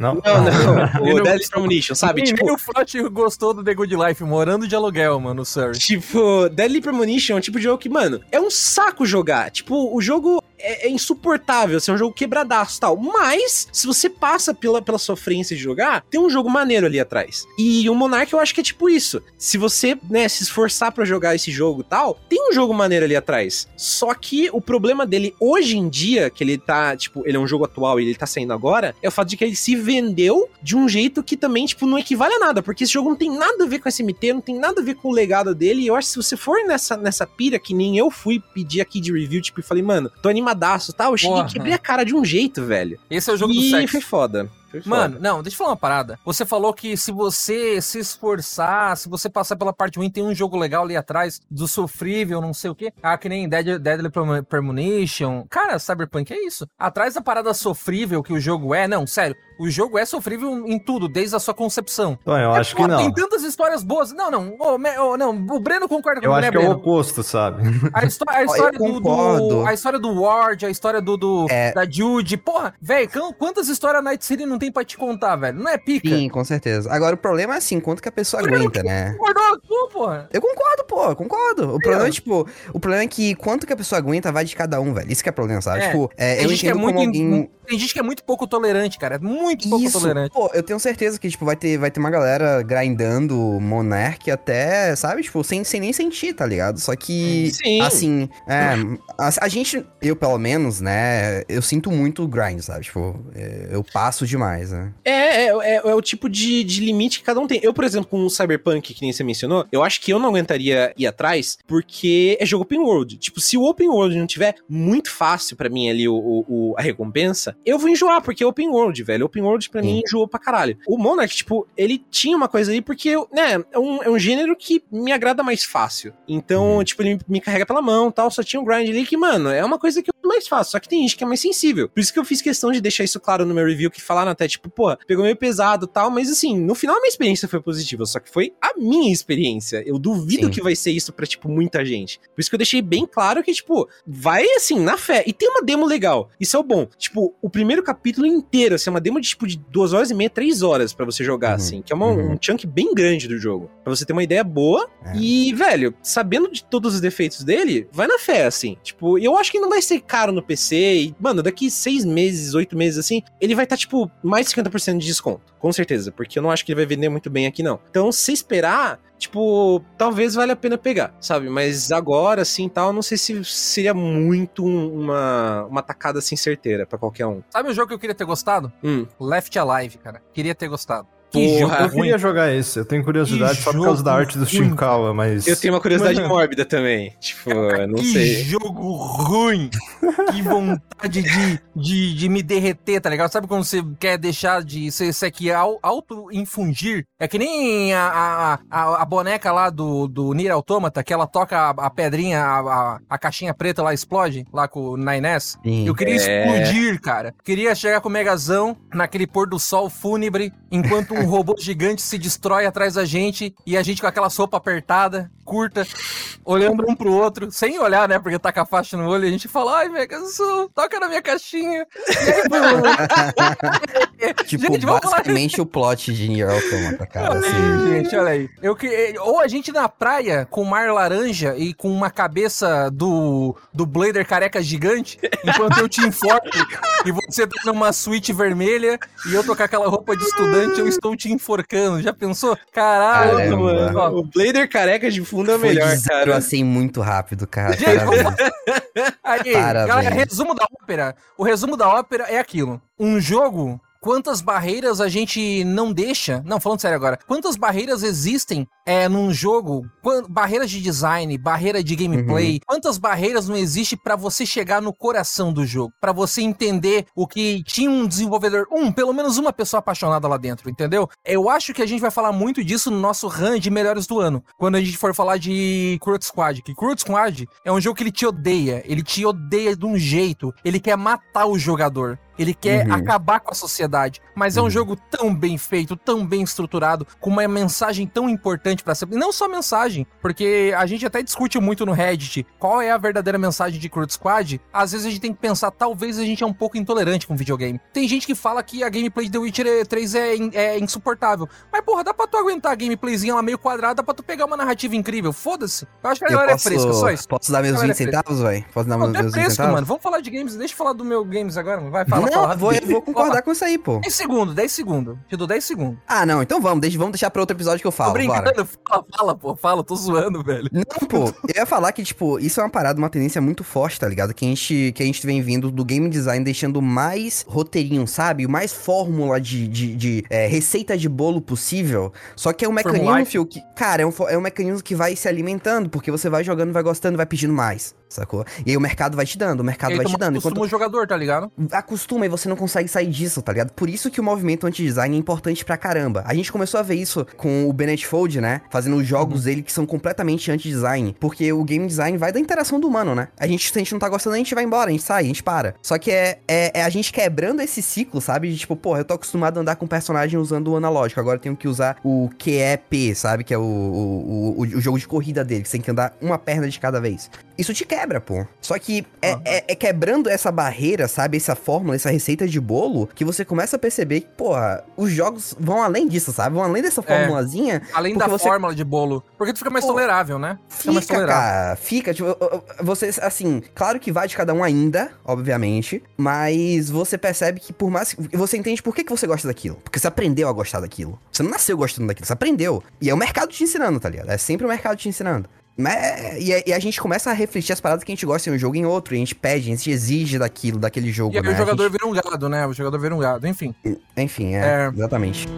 Não? Não, não. O gostou. Premonition, sabe? Nem, Tipo, nem o Frot gostou do The Good Life, morando de aluguel, mano, sir. Tipo, Deadly Premonition é um tipo de jogo que, mano, é um saco jogar. Tipo, o jogo é, é insuportável, assim, é um jogo quebradaço tal. Mas, se você passa pela, pela sofrência de jogar, tem um jogo maneiro ali atrás. E o Monark eu acho que é tipo isso. Se você, né, se esforçar pra jogar esse jogo tal, tem um jogo maneiro ali atrás. Só que o problema dele hoje em dia, que ele tá, tipo, ele é um jogo atual e ele tá saindo agora, é o fato de que ele se vendeu de um jeito que também, tipo, não equivale a nada, porque esse jogo não tem nada a ver com SMT, não tem nada a ver com o legado dele, e eu acho que se você for nessa, nessa pira, que nem eu fui pedir aqui de review, tipo, e falei, mano, tô animadaço tal, eu cheguei Porra. e quebrei a cara de um jeito, velho. Esse é o jogo do e sexo. foi foda. Mano, não, deixa eu falar uma parada. Você falou que se você se esforçar, se você passar pela parte ruim, tem um jogo legal ali atrás do sofrível, não sei o quê. Ah, que nem Dead, Deadly Prem- Premonition. Cara, Cyberpunk é isso. Atrás da parada sofrível que o jogo é, não, sério. O jogo é sofrível em tudo, desde a sua concepção. Então, eu acho que Pô, não. Tem tantas histórias boas. Não, não. Ô, me- ô, não, o Breno concorda Eu comigo, acho né, que é o Breno? oposto, sabe? A, histó- a eu história do, do-. A história do Ward, a história do, do- É. da Jude. Porra, velho, quantas histórias Night City não tem pra te contar, velho? Não é pica? Sim, com certeza. Agora, o problema é assim, quanto que a pessoa aguenta, né? Concordou tu, porra? Eu concordo, pô, concordo. O problema é, tipo, o problema é que quanto que a pessoa aguenta vai de cada um, velho. Isso que é o problema, sabe? É. Tipo, é, Tem eu gente que é muito, alguém... tem gente que é muito pouco tolerante, cara. É muito pouco Isso, tolerante. pô, eu tenho certeza que, tipo, vai ter, vai ter uma galera grindando Monarch até, sabe, tipo, sem, sem nem sentir, tá ligado? Só que, Sim. assim, é, a, a gente, eu pelo menos, né, eu sinto muito o grind, sabe? Tipo, é, eu passo demais, né? É, é, é, é o tipo de, de limite que cada um tem. Eu, por exemplo, com o Cyberpunk, que nem você mencionou, eu acho que eu não aguentaria ir atrás, porque é jogo open world. Tipo, se o open world não tiver muito fácil pra mim ali o, o- a recompensa, eu vou enjoar, porque é open world, velho. Open world pra mim enjoou pra caralho. O Monarch, tipo, ele tinha uma coisa aí, porque, né, é um, é um gênero que me agrada mais fácil. Então, Uhum. tipo, ele me- carrega pela mão tal, só tinha um grind ali que, mano, é uma coisa que é mais fácil. Só que tem gente que é mais sensível. Por isso que eu fiz questão de deixar isso claro no meu review, que falaram até, tipo, pô, pegou meio pesado tal, mas assim, no final a minha experiência foi positiva, só que foi a minha experiência. Eu duvido Sim. que vai ser isso pra, tipo, muita gente. Por isso que eu deixei bem claro que, tipo, vai assim, na fé. E tem uma demo legal. Isso é o bom. Tipo, o primeiro capítulo inteiro, assim, é uma demo de, tipo, de duas horas e meia, três horas pra você jogar, Uhum. assim, que é uma- Uhum. um chunk bem grande do jogo. Pra você ter uma ideia boa. É. E, velho, sabendo de todos os defeitos dele, vai na fé, assim. Tipo, eu acho que não vai ser caro no PC. E, mano, daqui seis meses, oito meses, assim, ele vai estar, tipo, mais de 50% de desconto. Com certeza. Porque eu não acho que ele vai vender muito bem aqui, não. Então, se esperar, tipo, talvez valha a pena pegar, sabe? Mas agora, assim, tal, não sei se seria muito um- uma, uma tacada, assim, certeira pra qualquer um. Sabe o jogo que eu queria ter gostado? Hum. Left Alive, cara. Queria ter gostado. Porra, jogo Eu ruim. queria jogar esse, eu tenho curiosidade Que só por causa da arte do Shinkawa, mas. Eu tenho uma curiosidade Mano. mórbida também. Tipo, não que sei. jogo ruim. que vontade de, de, de me derreter, tá ligado? Sabe quando você quer deixar de ser isso aqui au- auto-infungir? É que nem a, a, a, a boneca lá do, do Nier Automata, que ela toca a, a pedrinha, a, a, a caixinha preta lá explode, lá com o Nines. Sim. Eu queria É. explodir, cara. Queria chegar com o Megazão naquele pôr do sol fúnebre, enquanto um robô gigante se destrói atrás da gente e a gente com aquela sopa apertada, curta, olhando um pro outro, sem olhar, né? Porque tá com a faixa no olho e a gente fala, ai, Megazão, toca na minha caixinha. Tipo, gente, vamos falar basicamente o plot de Nier Automata, cara. Olha assim. aí, gente, olha aí. Eu que... Ou a gente na praia com mar laranja e com uma cabeça do, do Blader careca gigante, enquanto eu te enforco e você tá numa suíte vermelha e eu tô com aquela roupa de estudante, eu estou te enforcando. Já pensou? Caralho, Caramba. mano. Ó, O Blader careca de fundo é Foi melhor, cara. a 100 muito rápido, cara. Parabéns. Aí, Parabéns. galera, resumo da ópera. O resumo da ópera é aquilo. Um jogo, quantas barreiras a gente não deixa... Não, falando sério agora. Quantas barreiras existem é, num jogo? Barreiras de design, barreira de gameplay. Quantas barreiras não existe pra você chegar no coração do jogo? Pra você entender o que tinha um desenvolvedor... Um, pelo menos uma pessoa apaixonada lá dentro, entendeu? Eu acho que a gente vai falar muito disso no nosso run de melhores do ano. Quando a gente for falar de Cruel Squad. Que Cruel Squad é um jogo que ele te odeia. Ele te odeia de um jeito. Ele quer matar o jogador. Ele quer Uhum. acabar com a sociedade. Mas é um Uhum. jogo tão bem feito, tão bem estruturado, com uma mensagem tão importante pra ser. Não só mensagem, porque a gente até discute muito no Reddit qual é a verdadeira mensagem de Cruel Squad. Às vezes a gente tem que pensar, talvez a gente é um pouco intolerante com videogame. Tem gente que fala que a gameplay de The Witcher 3 é, in- é insuportável. Mas, porra, dá pra tu aguentar a gameplayzinha lá meio quadrada, dá pra tu pegar uma narrativa incrível. Foda-se. Eu acho que a galera posso, é fresca, só isso. posso dar meus Galera 20 é centavos, velho? Posso dar Não, meus, é meus 20 fresco, centavos? mano. Vamos falar de games. Deixa eu falar do meu games agora, mano. Vai, fala, não, fala. vou, eu vou concordar com isso aí, pô. 10 segundos, 10 segundos. Te dou 10 segundos. Ah, não, então vamos, deixa, vamos deixar pra outro episódio que eu Tô falo, bora. brincando, fala, fala, pô, fala, tô zoando, velho. Não, pô, eu ia falar que, tipo, isso é uma parada, uma tendência muito forte, tá ligado? Que a gente, que a gente vem vindo do game design deixando mais roteirinho, sabe? Mais fórmula de, de, de, é, receita de bolo possível. Só que é um mecanismo, fio, que, cara, é um, é um mecanismo que vai se alimentando, porque você vai jogando, vai gostando, vai pedindo mais, sacou? E aí o mercado vai te dando, o mercado vai te dando. acostuma Enquanto o jogador, tá ligado? acostuma e você não consegue sair disso, tá ligado? Por isso que o movimento anti-design é importante pra caramba. A gente começou a ver isso com o Bennett Fold, né? Fazendo os jogos dele que são completamente anti-design. Porque o game design vai da interação do humano, né? A gente, se a gente não tá gostando, a gente vai embora, a gente sai, a gente para. Só que é, é, é a gente quebrando esse ciclo, sabe? De tipo, porra, eu tô acostumado a andar com personagem usando o analógico, agora eu tenho que usar o QEP, sabe? Que é o, o, o, o jogo de corrida dele, que você tem que andar uma perna de cada vez. Isso te quebra. Quebra, pô. Só que é, uhum. é, é, quebrando essa barreira, sabe? Essa fórmula, essa receita de bolo, que você começa a perceber que, porra, os jogos vão além disso, sabe? Vão além dessa é. formulazinha. É, além da você... fórmula de bolo. Porque tu fica mais pô, tolerável, né? Fica, fica mais tolerável. cara. Fica, tipo, você, assim, claro que vai de cada um ainda, obviamente, mas você percebe que por mais. Você entende por que, que você gosta daquilo. Porque você aprendeu a gostar daquilo. Você não nasceu gostando daquilo, você aprendeu. E é o mercado te ensinando, tá ligado? É sempre o mercado te ensinando. E, a, e, a gente começa a refletir as paradas que a gente gosta em um jogo em outro. E a gente pede, a gente exige daquilo, daquele jogo. E aí né? o jogador gente... vira um gado, né? O jogador vira um gado, enfim. Enfim, é, é... exatamente.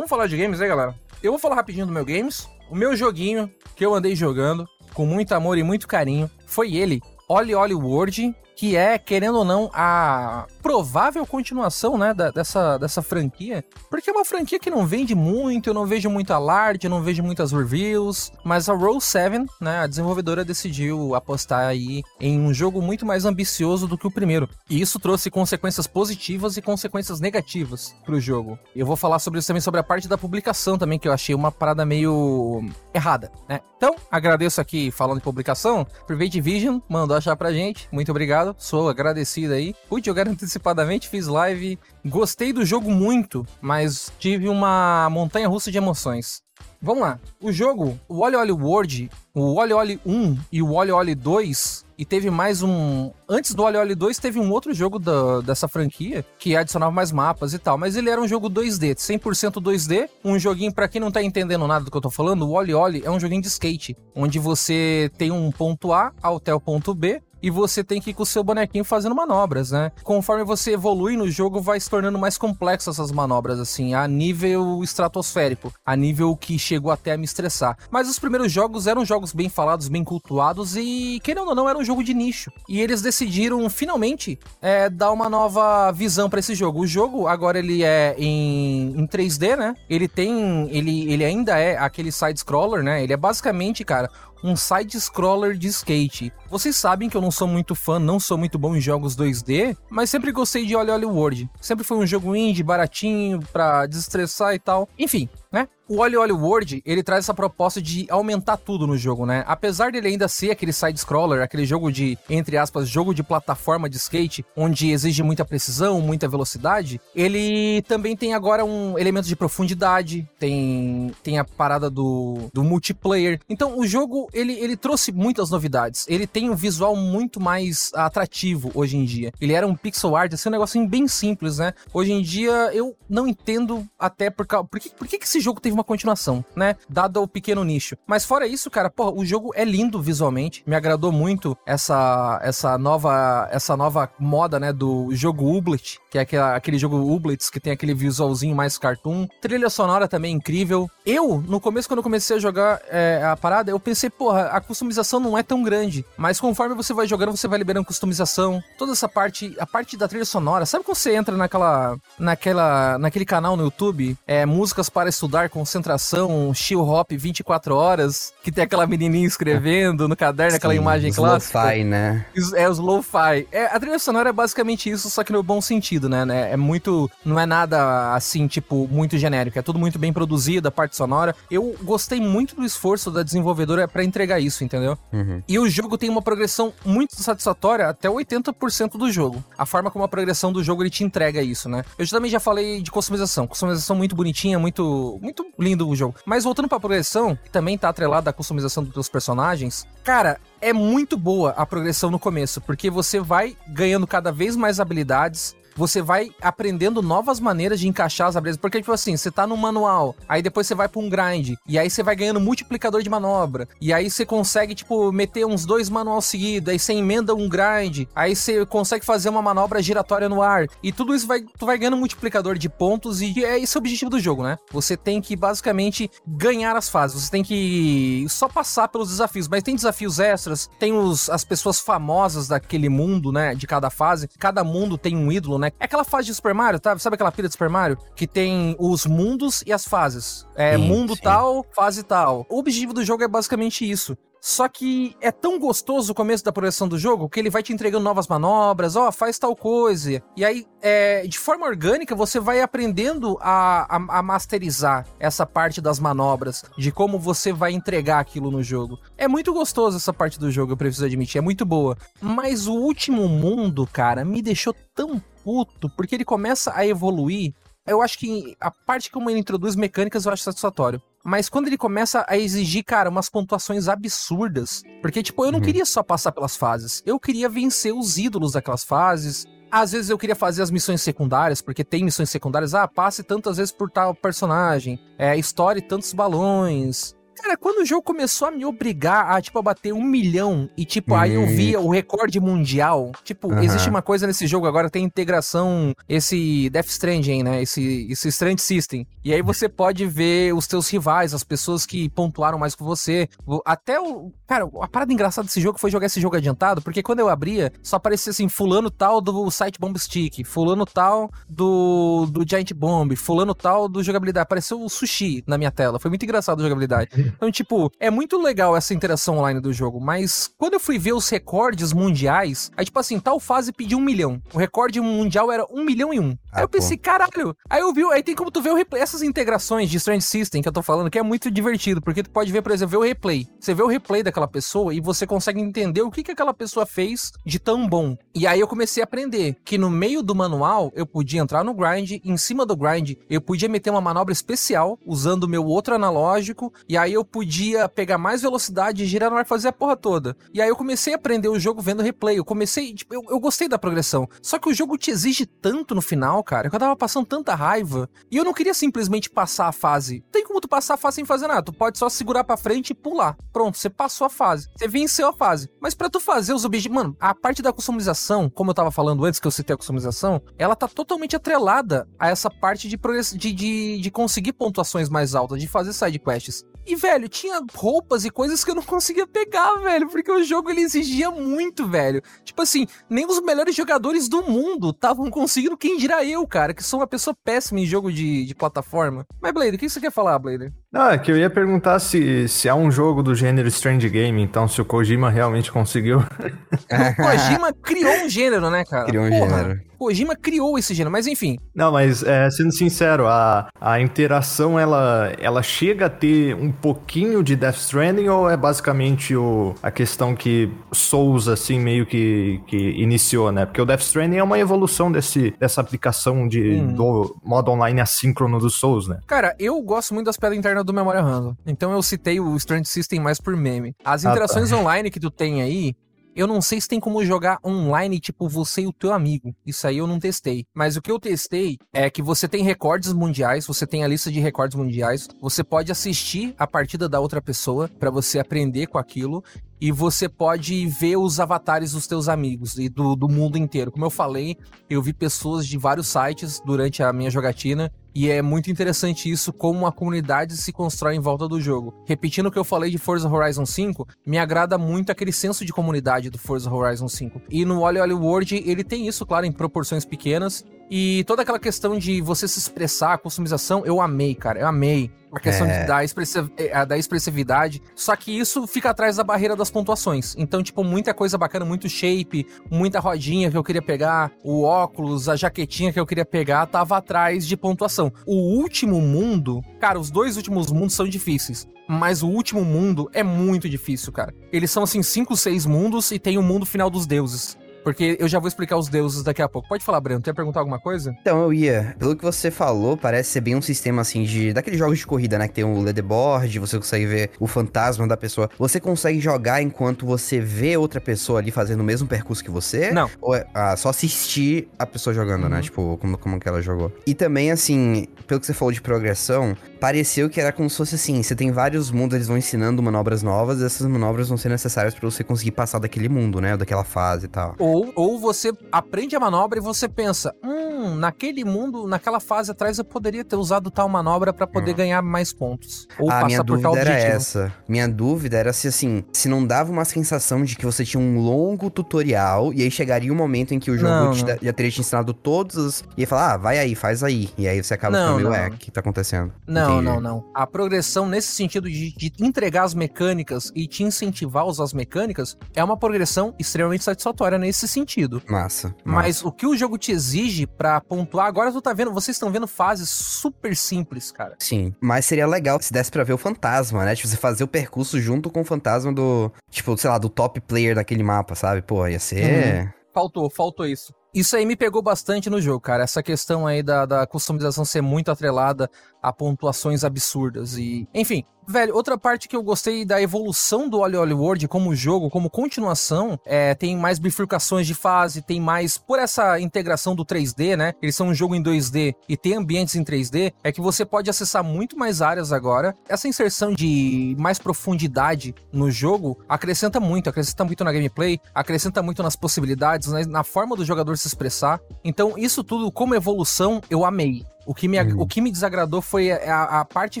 Falar de games aí, galera? Eu vou falar rapidinho do meu games. O meu joguinho que eu andei jogando com muito amor e muito carinho foi ele, Oli Oli World, que é, querendo ou não, a provável continuação, né, da, dessa, dessa franquia. Porque é uma franquia que não vende muito, eu não vejo muito alarde, eu não vejo muitas reviews. Mas a Roll 7, né, a desenvolvedora decidiu apostar aí em um jogo muito mais ambicioso do que o primeiro. E isso trouxe consequências positivas e consequências negativas pro jogo. Eu vou falar sobre isso também, sobre a parte da publicação também, que eu achei uma parada meio errada, né? Então, agradeço aqui, falando de publicação, Private Vision mandou achar pra gente. Muito obrigado sou agradecido aí. Fui jogar antecipadamente, fiz live, gostei do jogo muito, mas tive uma montanha russa de emoções. Vamos lá. O jogo, o Oli Oli World, o Oli Oli 1 e o Oli Oli 2, e teve mais um. Antes do Oli Oli 2, teve um outro jogo da, dessa franquia que adicionava mais mapas e tal. Mas ele era um jogo 2D, 100% 2D. Um joguinho, para quem não tá entendendo nada do que eu tô falando, o Oli Oli é um joguinho de skate, onde você tem um ponto A até o ponto B e você tem que ir com o seu bonequinho fazendo manobras, né? Conforme você evolui no jogo, vai se tornando mais complexo essas manobras, assim, a nível estratosférico, a nível que chegou até a me estressar. Mas os primeiros jogos eram jogos bem falados, bem cultuados e, querendo ou não, era um jogo de nicho. E eles decidiram, finalmente, é, dar uma nova visão para esse jogo. O jogo, agora, ele é em, em 3D, né? Ele tem. Ele, ele ainda é aquele side-scroller, né? Ele é basicamente, cara, um side-scroller de skate. Vocês sabem que eu não sou muito fã, não sou muito bom em jogos 2D, mas sempre gostei de Oli Oli World. Sempre foi um jogo indie, baratinho, pra desestressar e tal. Enfim, né? O Oli Oli World, ele traz essa proposta de aumentar tudo no jogo, né? Apesar dele ainda ser aquele side-scroller, aquele jogo de, entre aspas, jogo de plataforma de skate, onde exige muita precisão, muita velocidade, ele também tem agora um elemento de profundidade, tem, tem a parada do, do multiplayer. Então, o jogo, ele, ele trouxe muitas novidades. Ele tem um visual muito mais atrativo hoje em dia. Ele era um pixel art, assim, um negocinho bem simples, né? Hoje em dia, eu não entendo até por, por que, por que, que esse jogo teve uma continuação, né? Dado o pequeno nicho. Mas fora isso, cara, porra, o jogo é lindo visualmente. Me agradou muito essa essa nova essa nova moda, né, do jogo Ublet, que é aquele, aquele jogo Ublets que tem aquele visualzinho mais cartoon. Trilha sonora também incrível. Eu, no começo, quando eu comecei a jogar é, a parada, eu pensei, porra, a customização não é tão grande. Mas conforme você vai jogando, você vai liberando customização. Toda essa parte, a parte da trilha sonora. Sabe quando você entra naquela, naquela, naquele canal no YouTube, é, músicas para estudar estudar concentração, chill hop 24 horas, que tem aquela menininha escrevendo no caderno, Sim, aquela imagem clássica. Lo-fi, né? É, os lo-fi. É, a trilha sonora é basicamente isso, só que no bom sentido, né? É muito. Não é nada assim, tipo, muito genérico. É tudo muito bem produzido, a parte sonora. Eu gostei muito do esforço da desenvolvedora para entregar isso, entendeu? Uhum. E o jogo tem uma progressão muito satisfatória até 80% do jogo. A forma como a progressão do jogo ele te entrega isso, né? Eu também já falei de customização. Customização muito bonitinha, muito muito lindo o jogo. Mas voltando pra progressão, que também tá atrelada à customização dos personagens, cara, é muito boa a progressão no começo, porque você vai ganhando cada vez mais habilidades, você vai aprendendo novas maneiras de encaixar as habilidades. Porque, tipo assim, você tá no manual, aí depois você vai pra um grind, e aí você vai ganhando multiplicador de manobra, e aí você consegue, tipo, meter uns dois manual seguidos, aí você emenda um grind, aí você consegue fazer uma manobra giratória no ar, e tudo isso vai, tu vai ganhando multiplicador de pontos, e é esse o objetivo do jogo, né? Você tem que basicamente ganhar as fases, você tem que só passar pelos desafios, mas tem desafios extras, tem os, as pessoas famosas daquele mundo, né? De cada fase, cada mundo tem um ídolo, né? É aquela fase de Super Mario, tá? Sabe aquela pilha de Super Mario? Que tem os mundos e as fases. É sim, mundo sim. tal, fase tal. O objetivo do jogo é basicamente isso. Só que é tão gostoso o começo da progressão do jogo que ele vai te entregando novas manobras, ó, oh, faz tal coisa. E aí, é, de forma orgânica, você vai aprendendo a, a, a, masterizar essa parte das manobras, de como você vai entregar aquilo no jogo. É muito gostoso essa parte do jogo, eu preciso admitir, é muito boa. Mas o último mundo, cara, me deixou tão puto, porque ele começa a evoluir eu acho que a parte como ele introduz mecânicas eu acho satisfatório. Mas quando ele começa a exigir, cara, umas pontuações absurdas. Porque, tipo, eu não uhum. queria só passar pelas fases. Eu queria vencer os ídolos daquelas fases. Às vezes eu queria fazer as missões secundárias, porque tem missões secundárias. Ah, passe tantas vezes por tal personagem. É, história tantos balões. Cara, quando o jogo começou a me obrigar a, tipo, a bater um milhão e, tipo, aí eu via o recorde mundial. Tipo, uhum. existe uma coisa nesse jogo agora, tem integração, esse Death Stranding, né? Esse, esse Strand System. E aí você pode ver os teus rivais, as pessoas que pontuaram mais que você. Até o. Cara, a parada engraçada desse jogo foi jogar esse jogo adiantado, porque quando eu abria, só aparecia assim, fulano tal do Site Bomb Stick, fulano tal do, do Giant Bomb, fulano tal do jogabilidade. Apareceu o sushi na minha tela. Foi muito engraçado a jogabilidade. Então, tipo, é muito legal essa interação online do jogo, mas quando eu fui ver os recordes mundiais, aí, tipo assim, tal fase pediu um milhão. O recorde mundial era um milhão e um. Ah, aí eu pensei, pô. caralho. Aí eu vi, aí tem como tu ver o replay, essas integrações de Strange System que eu tô falando, que é muito divertido, porque tu pode ver, por exemplo, ver o replay. Você vê o replay daquela pessoa e você consegue entender o que, que aquela pessoa fez de tão bom. E aí eu comecei a aprender que no meio do manual eu podia entrar no grind, em cima do grind eu podia meter uma manobra especial usando o meu outro analógico, e aí eu eu podia pegar mais velocidade e girar no ar fazer a porra toda. E aí eu comecei a aprender o jogo vendo replay. Eu comecei, tipo, eu, eu gostei da progressão. Só que o jogo te exige tanto no final, cara, que eu tava passando tanta raiva. E eu não queria simplesmente passar a fase. Tem como tu passar a fase sem fazer nada. Tu pode só segurar para frente e pular. Pronto, você passou a fase. Você venceu a fase. Mas para tu fazer os objetivos. Mano, a parte da customização, como eu tava falando antes que eu citei a customização, ela tá totalmente atrelada a essa parte de, de, de, de conseguir pontuações mais altas, de fazer side quests. E, velho, tinha roupas e coisas que eu não conseguia pegar, velho, porque o jogo ele exigia muito, velho. Tipo assim, nem os melhores jogadores do mundo estavam conseguindo, quem dirá eu, cara, que sou uma pessoa péssima em jogo de, de plataforma. Mas, Blader, o que você quer falar, Blader? Não, é que eu ia perguntar se, se é um jogo do gênero Strange Game, então se o Kojima realmente conseguiu. o Kojima criou um gênero, né, cara? Criou um Porra, gênero. Kojima criou esse gênero, mas enfim. Não, mas é, sendo sincero, a, a interação ela, ela chega a ter um pouquinho de Death Stranding ou é basicamente o, a questão que Souls, assim, meio que, que iniciou, né? Porque o Death Stranding é uma evolução desse, dessa aplicação de, hum. do modo online assíncrono do Souls, né? Cara, eu gosto muito das pedras internas do Memória Random. Então eu citei o Strange System mais por meme. As interações ah, tá. online que tu tem aí, eu não sei se tem como jogar online, tipo, você e o teu amigo. Isso aí eu não testei. Mas o que eu testei é que você tem recordes mundiais, você tem a lista de recordes mundiais, você pode assistir a partida da outra pessoa para você aprender com aquilo e você pode ver os avatares dos teus amigos e do, do mundo inteiro. Como eu falei, eu vi pessoas de vários sites durante a minha jogatina e é muito interessante isso, como a comunidade se constrói em volta do jogo. Repetindo o que eu falei de Forza Horizon 5, me agrada muito aquele senso de comunidade do Forza Horizon 5. E no Oli Oli World ele tem isso, claro, em proporções pequenas, e toda aquela questão de você se expressar, a customização, eu amei, cara. Eu amei. A questão é. de, da, expressiv eh, da expressividade. Só que isso fica atrás da barreira das pontuações. Então, tipo, muita coisa bacana, muito shape, muita rodinha que eu queria pegar, o óculos, a jaquetinha que eu queria pegar, tava atrás de pontuação. O último mundo, cara, os dois últimos mundos são difíceis. Mas o último mundo é muito difícil, cara. Eles são, assim, cinco, seis mundos e tem o mundo final dos deuses. Porque eu já vou explicar os deuses daqui a pouco. Pode falar, Breno. Quer perguntar alguma coisa? Então, eu ia. Pelo que você falou, parece ser bem um sistema assim de. Daqueles jogos de corrida, né? Que tem o leaderboard, você consegue ver o fantasma da pessoa. Você consegue jogar enquanto você vê outra pessoa ali fazendo o mesmo percurso que você? Não. Ou é ah, só assistir a pessoa jogando, né? Uhum. Tipo, como, como que ela jogou. E também, assim, pelo que você falou de progressão, pareceu que era como se fosse assim: você tem vários mundos, eles vão ensinando manobras novas, e essas manobras vão ser necessárias pra você conseguir passar daquele mundo, né? Ou daquela fase e tal. Ou, ou você aprende a manobra e você pensa, hum, naquele mundo, naquela fase atrás eu poderia ter usado tal manobra pra poder Hum. ganhar mais pontos. Ou a minha passar por tal dúvida era objetivo. essa. Minha dúvida era se assim, se não dava uma sensação de que você tinha um longo tutorial e aí chegaria um momento em que o jogo Não, te não. já teria te ensinado todos os. E ia falar, ah, vai aí, faz aí. E aí você acaba Não, ficando meio, não, é, o que tá acontecendo? Não, Entendi. não, não. A progressão nesse sentido de, de entregar as mecânicas e te incentivar a usar as mecânicas é uma progressão extremamente satisfatória nesse sentido. Massa. massa. Mas o que o jogo te exige pra pontuar, agora tu tá vendo, vocês estão vendo fases super simples, cara. Sim, mas seria legal se desse pra ver o fantasma, né? Tipo, você fazer o percurso junto com o fantasma do, tipo, sei lá, do top player daquele mapa, sabe? Pô, ia ser... Faltou, faltou isso. Isso aí me pegou bastante no jogo, cara. Essa questão aí da, da customização ser muito atrelada a pontuações absurdas e... Enfim, velho, outra parte que eu gostei da evolução do Oli Oli World como jogo, como continuação, é, tem mais bifurcações de fase, tem mais... Por essa integração do 3D, né? Eles são um jogo em 2D e tem ambientes em 3D, é que você pode acessar muito mais áreas agora. Essa inserção de mais profundidade no jogo acrescenta muito, acrescenta muito na gameplay, acrescenta muito nas possibilidades, na, na forma do jogador se expressar. Então, isso tudo, como evolução, eu amei. O que, me, Uhum. o que me desagradou foi a, a parte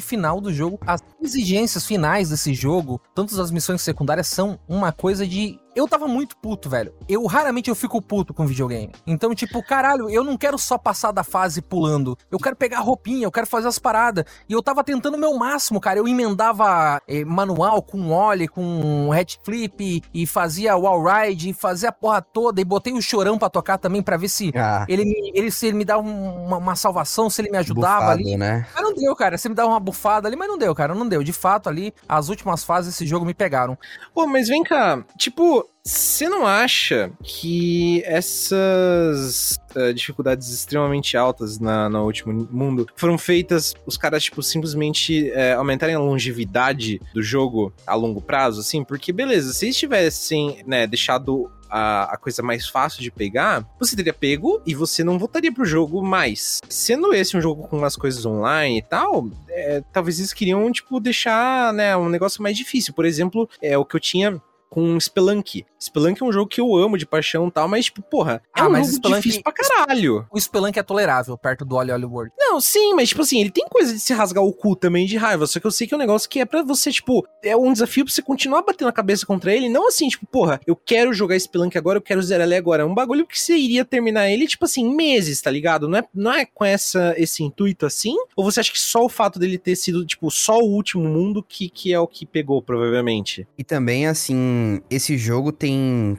final do jogo. As exigências finais desse jogo, tanto as missões secundárias, são uma coisa de. Eu tava muito puto, velho. Eu raramente eu fico puto com videogame. Então, tipo, caralho, eu não quero só passar da fase pulando. Eu quero pegar a roupinha, eu quero fazer as paradas. E eu tava tentando o meu máximo, cara. Eu emendava eh, manual com ollie, com head flip, e fazia wall ride, e fazia a porra toda. E botei o chorão pra tocar também pra ver se Ah, ele me, ele, se ele me dava um- uma, uma salvação, se ele me ajudava bufado, ali. né? Mas não deu, cara. Você me dava uma bufada ali, mas não deu, cara. Não deu. De fato, ali, as últimas fases desse jogo me pegaram. Pô, mas vem cá, tipo, você não acha que essas eh, dificuldades extremamente altas na, no último mundo foram feitas os caras, tipo, simplesmente eh, aumentarem a longevidade do jogo a longo prazo, assim? Porque, beleza, se eles tivessem, né, deixado a, a coisa mais fácil de pegar, você teria pego e você não voltaria pro jogo mais. Sendo esse um jogo com umas coisas online e tal, é, talvez eles queriam, tipo, deixar, né, um negócio mais difícil. Por exemplo, é o que eu tinha com Spelunk. Spelunk é um jogo que eu amo de paixão e tal, mas, tipo, porra, é Ah, um mas jogo Spelunk- difícil pra caralho. O Spelunk é tolerável perto do Oli Oli World. Não, sim, mas, tipo assim, ele tem coisa de se rasgar o cu também de raiva, só que eu sei que é um negócio que é pra você, tipo, é um desafio pra você continuar batendo a cabeça contra ele, não assim, tipo, porra, eu quero jogar Spelunk agora, eu quero zerar ele agora. É um bagulho que você iria terminar ele, tipo assim, em meses, tá ligado? Não é, não é com essa, esse intuito assim? Ou você acha que só o fato dele ter sido, tipo, só o último mundo que, que é o que pegou, provavelmente? E também, assim, esse jogo tem,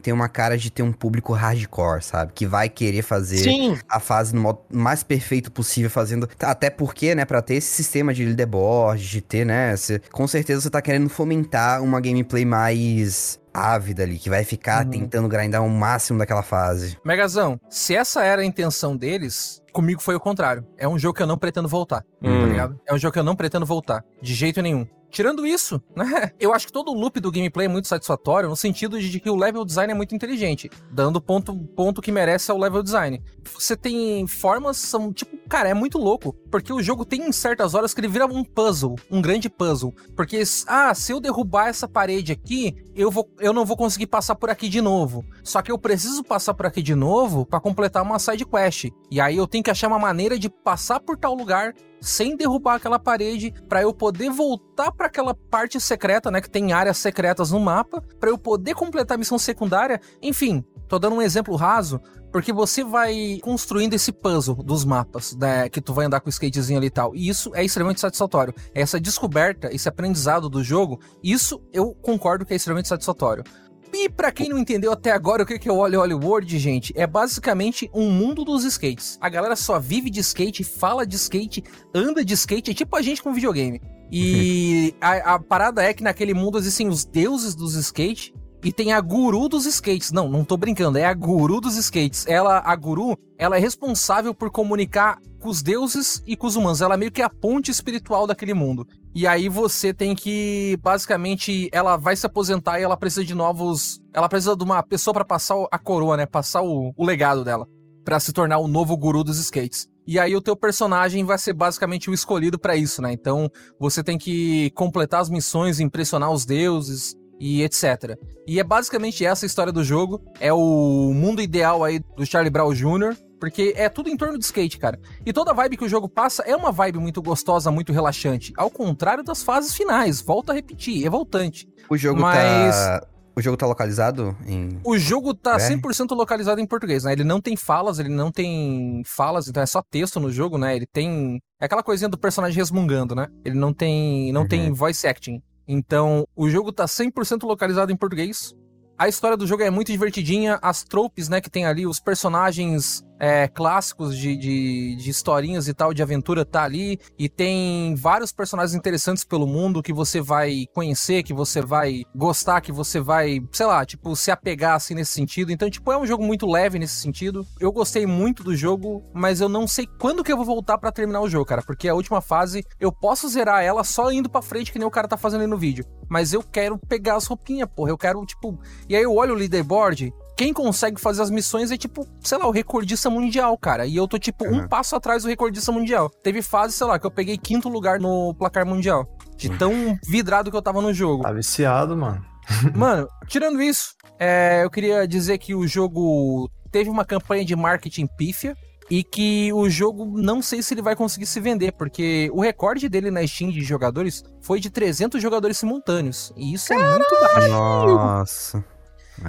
tem uma cara de ter um público hardcore, sabe? Que vai querer fazer Sim, a fase no modo mais perfeito possível, fazendo. Até porque, né, pra ter esse sistema de leaderboard, de ter, né? cê- com certeza você tá querendo fomentar uma gameplay mais ávida ali, que vai ficar Uhum. tentando grindar o máximo daquela fase. Megazão, se essa era a intenção deles, comigo foi o contrário. É um jogo que eu não pretendo voltar, Hum. tá ligado? É um jogo que eu não pretendo voltar, de jeito nenhum. Tirando isso, né? Eu acho que todo o loop do gameplay é muito satisfatório, no sentido de que o level design é muito inteligente, dando ponto ponto que merece ao level design. Você tem formas, são tipo, cara, é muito louco, porque o jogo tem em certas horas que ele vira um puzzle, um grande puzzle, porque ah, se eu derrubar essa parede aqui, eu vou eu não vou conseguir passar por aqui de novo. Só que eu preciso passar por aqui de novo pra completar uma side quest. E aí eu tenho que achar uma maneira de passar por tal lugar sem derrubar aquela parede pra eu poder voltar pra aquela parte secreta, né, que tem áreas secretas no mapa, pra eu poder completar a missão secundária. Enfim, tô dando um exemplo raso, porque você vai construindo esse puzzle dos mapas, né, que tu vai andar com o skatezinho ali e tal. E isso é extremamente satisfatório. Essa descoberta, esse aprendizado do jogo, isso eu concordo que é extremamente satisfatório. E pra quem não entendeu até agora o que é o Oli Oli World, gente, é basicamente um mundo dos skates. A galera só vive de skate, fala de skate, anda de skate, é tipo a gente com videogame. E a, a parada é que naquele mundo existem os deuses dos skate, e tem a guru dos skates. Não, não tô brincando, é a guru dos skates. Ela, a guru, ela é responsável por comunicar com os deuses e com os humanos. Ela é meio que a ponte espiritual daquele mundo. E aí você tem que, basicamente, ela vai se aposentar e ela precisa de novos. Ela precisa de uma pessoa para passar a coroa, né? Passar o, o legado dela. para se tornar o novo guru dos skates. E aí o teu personagem vai ser basicamente o escolhido para isso, né? Então você tem que completar as missões, impressionar os deuses e etc. E é basicamente essa a história do jogo. É o mundo ideal aí do Charlie Brown Jr., porque é tudo em torno de skate, cara. E toda a vibe que o jogo passa é uma vibe muito gostosa, muito relaxante. Ao contrário das fases finais. Volto a repetir, é voltante. O jogo Mas... tá o jogo tá localizado em. O jogo tá BR? 100% localizado em português, né? Ele não tem falas, ele não tem falas, então é só texto no jogo, né? Ele tem. É aquela coisinha do personagem resmungando, né? Ele não tem, não uhum. tem voice acting. Então, o jogo tá 100% localizado em português. A história do jogo é muito divertidinha, as tropes, né, que tem ali, os personagens é, clássicos de, de, de, historinhas e tal, de aventura, tá ali. E tem vários personagens interessantes pelo mundo que você vai conhecer, que você vai gostar, que você vai, sei lá, tipo, se apegar assim nesse sentido. Então, tipo, é um jogo muito leve nesse sentido. Eu gostei muito do jogo, mas eu não sei quando que eu vou voltar para terminar o jogo, cara. Porque a última fase, eu posso zerar ela só indo pra frente, que nem o cara tá fazendo aí no vídeo. Mas eu quero pegar as roupinhas, porra. Eu quero, tipo. E aí eu olho o leaderboard quem consegue fazer as missões é tipo, sei lá, o recordista mundial, cara. E eu tô tipo uhum. um passo atrás do recordista mundial. Teve fase, sei lá, que eu peguei quinto lugar no placar mundial. De tão vidrado que eu tava no jogo. Tá viciado, mano. mano, tirando isso, é, eu queria dizer que o jogo teve uma campanha de marketing pífia e que o jogo não sei se ele vai conseguir se vender, porque o recorde dele na Steam de jogadores foi de 300 jogadores simultâneos. E isso Caralho! é muito baixo. Nossa.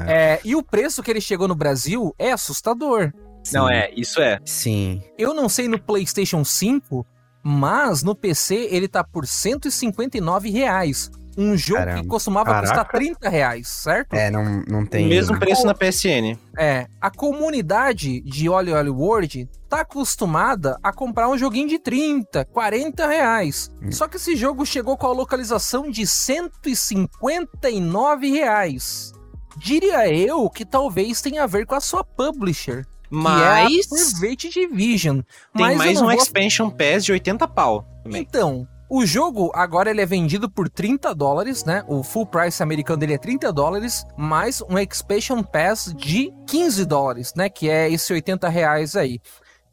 É. É, e o preço que ele chegou no Brasil é assustador. Sim. Não, é, isso é. Sim. Eu não sei no PlayStation 5, mas no PC ele tá por 159 reais. Um jogo Caramba. que costumava Caraca. custar 30 reais, certo? É, não, não tem. Mesmo preço na PSN. É. A comunidade de Oli Oli World tá acostumada a comprar um joguinho de 30, 40 reais. Hum. Só que esse jogo chegou com a localização de 159 reais. Diria eu que talvez tenha a ver com a sua publisher. Mas. Que é a Private Division. Tem Mas mais um vou... expansion pass de 80 pau. Também. Então, o jogo agora ele é vendido por 30 dólares, né? O full price americano dele é 30 dólares, mais um expansion pass de 15 dólares, né? Que é esse 80 reais aí.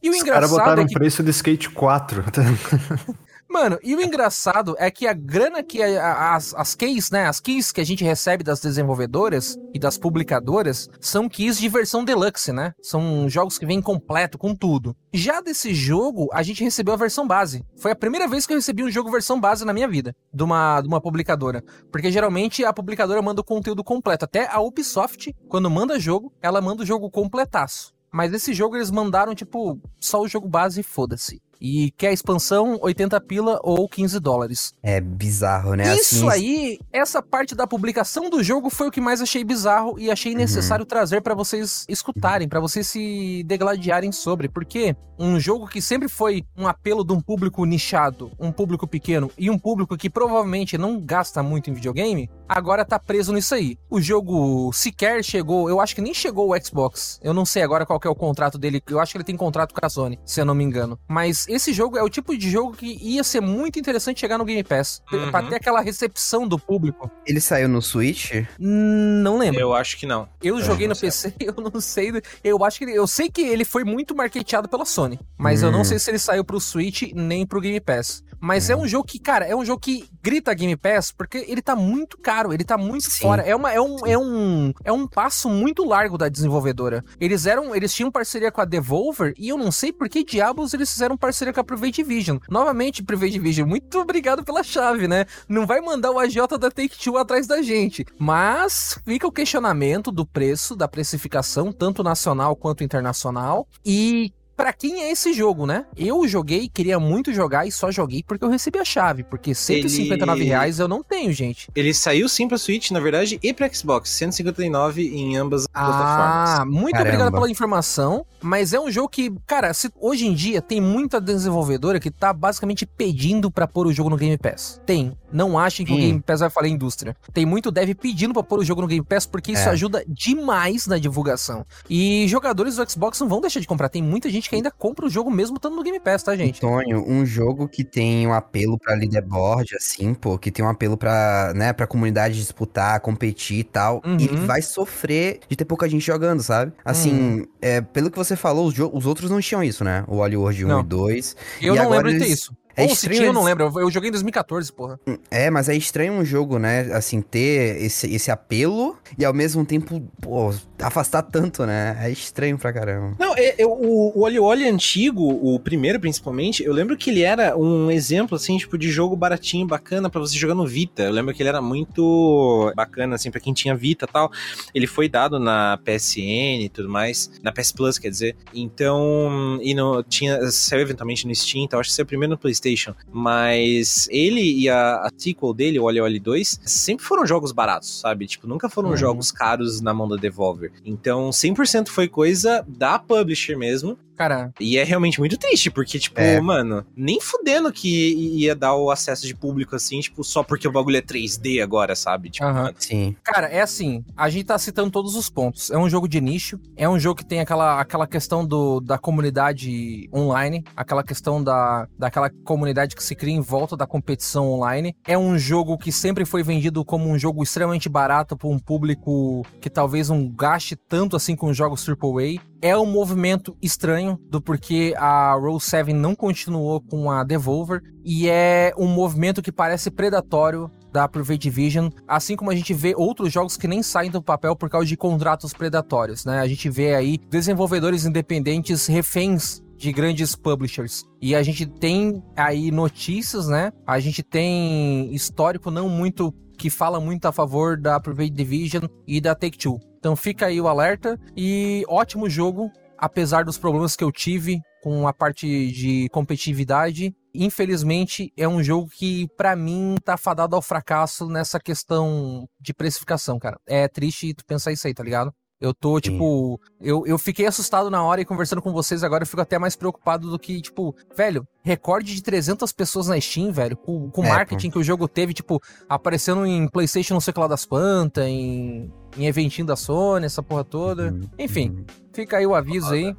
E o Os engraçado. Os caras botaram é que... preço de Skate 4. Mano, e o engraçado é que a grana que a, as, as keys, né? As keys que a gente recebe das desenvolvedoras e das publicadoras são keys de versão deluxe, né? São jogos que vêm completo, com tudo. Já desse jogo, a gente recebeu a versão base. Foi a primeira vez que eu recebi um jogo versão base na minha vida, de uma, de uma publicadora. Porque geralmente a publicadora manda o conteúdo completo. Até a Ubisoft, quando manda jogo, ela manda o jogo completaço. Mas esse jogo eles mandaram, tipo, só o jogo base e foda-se. E quer expansão, 80 pila ou 15 dólares. É bizarro, né? Isso assim... aí, essa parte da publicação do jogo foi o que mais achei bizarro e achei uhum. necessário uhum. trazer para vocês escutarem, para vocês se degladiarem sobre. Porque um jogo que sempre foi um apelo de um público nichado, um público pequeno e um público que provavelmente não gasta muito em videogame, agora tá preso nisso aí. O jogo sequer chegou, eu acho que nem chegou o Xbox. Eu não sei agora qual é o contrato dele, eu acho que ele tem contrato com a Sony, se eu não me engano. Mas esse jogo é o tipo de jogo que ia ser muito interessante chegar no Game Pass. Uhum. Pra ter aquela recepção do público. Ele saiu no Switch? Não lembro. Eu acho que não. Eu, eu joguei no PC, eu não sei. Eu acho que ele, eu sei que ele foi muito marketeado pela Sony, mas hum. eu não hum. sei se ele saiu pro Switch nem pro Game Pass. Mas hum. é um jogo que, cara, é um jogo que grita Game Pass porque ele tá muito caro, ele tá muito Sim. fora. É, uma, é, um, é, um, é um passo muito largo da desenvolvedora. Eles eram, eles tinham parceria com a Devolver e eu não sei por que diabos eles fizeram parceria parceria com a Private Vision. Novamente, Private Vision, muito obrigado pela chave, né? Não vai mandar o AJ da Take-Two atrás da gente. Mas fica o questionamento do preço, da precificação, tanto nacional quanto internacional. E para quem é esse jogo, né? Eu joguei, queria muito jogar e só joguei porque eu recebi a chave. Porque 159 ele... reais eu não tenho, gente. Ele saiu sim pra Switch, na verdade, e pra Xbox. 159 em ambas ah, plataformas. Ah, muito Caramba. obrigado pela informação. Mas é um jogo que, cara, se, hoje em dia tem muita desenvolvedora que tá basicamente pedindo para pôr o jogo no Game Pass. Tem. Não achem que hum. o Game Pass vai falar indústria. Tem muito dev pedindo para pôr o jogo no Game Pass porque isso é. ajuda demais na divulgação. E jogadores do Xbox não vão deixar de comprar. Tem muita gente que ainda compra o jogo mesmo estando no Game Pass, tá, gente? Antônio, um jogo que tem um apelo para leaderboard, assim, pô, que tem um apelo pra, né, pra comunidade disputar, competir e tal, uhum. ele vai sofrer de ter pouca gente jogando, sabe? Assim, uhum. é, pelo que você falou, os, os outros não tinham isso, né? O Hollywood 1 não. e 2. Eu e não lembro eles... de ter isso. É Ou estranho. Se tinha, eu não lembro. Eu joguei em 2014, porra. É, mas é estranho um jogo, né? Assim, ter esse, esse apelo e ao mesmo tempo, pô, afastar tanto, né? É estranho pra caramba. Não, é, é, o, o Oli Oli antigo, o primeiro principalmente, eu lembro que ele era um exemplo, assim, tipo, de jogo baratinho, bacana para você jogar no Vita. Eu lembro que ele era muito bacana, assim, pra quem tinha Vita e tal. Ele foi dado na PSN e tudo mais, na PS Plus, quer dizer. Então, e no, tinha, saiu eventualmente no Steam, então acho que saiu primeiro no PlayStation PlayStation, mas ele e a, a sequel dele, o Oli Oli 2, sempre foram jogos baratos, sabe? Tipo, nunca foram uhum. jogos caros na mão da Devolver. Então, 100% foi coisa da publisher mesmo, Cara. E é realmente muito triste, porque, tipo, é. mano, nem fudendo que ia dar o acesso de público assim, tipo, só porque o bagulho é 3D agora, sabe? Tipo, uhum. Sim. Cara, é assim, a gente tá citando todos os pontos. É um jogo de nicho, é um jogo que tem aquela, aquela questão do, da comunidade online, aquela questão da, daquela comunidade que se cria em volta da competição online. É um jogo que sempre foi vendido como um jogo extremamente barato para um público que talvez não gaste tanto assim com jogos AAA é um movimento estranho do porquê a Roll 7 não continuou com a Devolver e é um movimento que parece predatório da Private Division, assim como a gente vê outros jogos que nem saem do papel por causa de contratos predatórios, né? A gente vê aí desenvolvedores independentes reféns de grandes publishers. E a gente tem aí notícias, né? A gente tem histórico não muito que fala muito a favor da Private Division e da Take-Two. Então fica aí o alerta e ótimo jogo, apesar dos problemas que eu tive com a parte de competitividade. Infelizmente, é um jogo que, para mim, tá fadado ao fracasso nessa questão de precificação, cara. É triste tu pensar isso aí, tá ligado? Eu tô, tipo. Eu, eu fiquei assustado na hora e conversando com vocês agora eu fico até mais preocupado do que, tipo, velho, recorde de 300 pessoas na Steam, velho, com, o é, marketing pô. que o jogo teve, tipo, aparecendo em PlayStation não sei o que lá das plantas, em, em eventinho da Sony, essa porra toda. Uhum, Enfim, uhum. fica aí o aviso aí.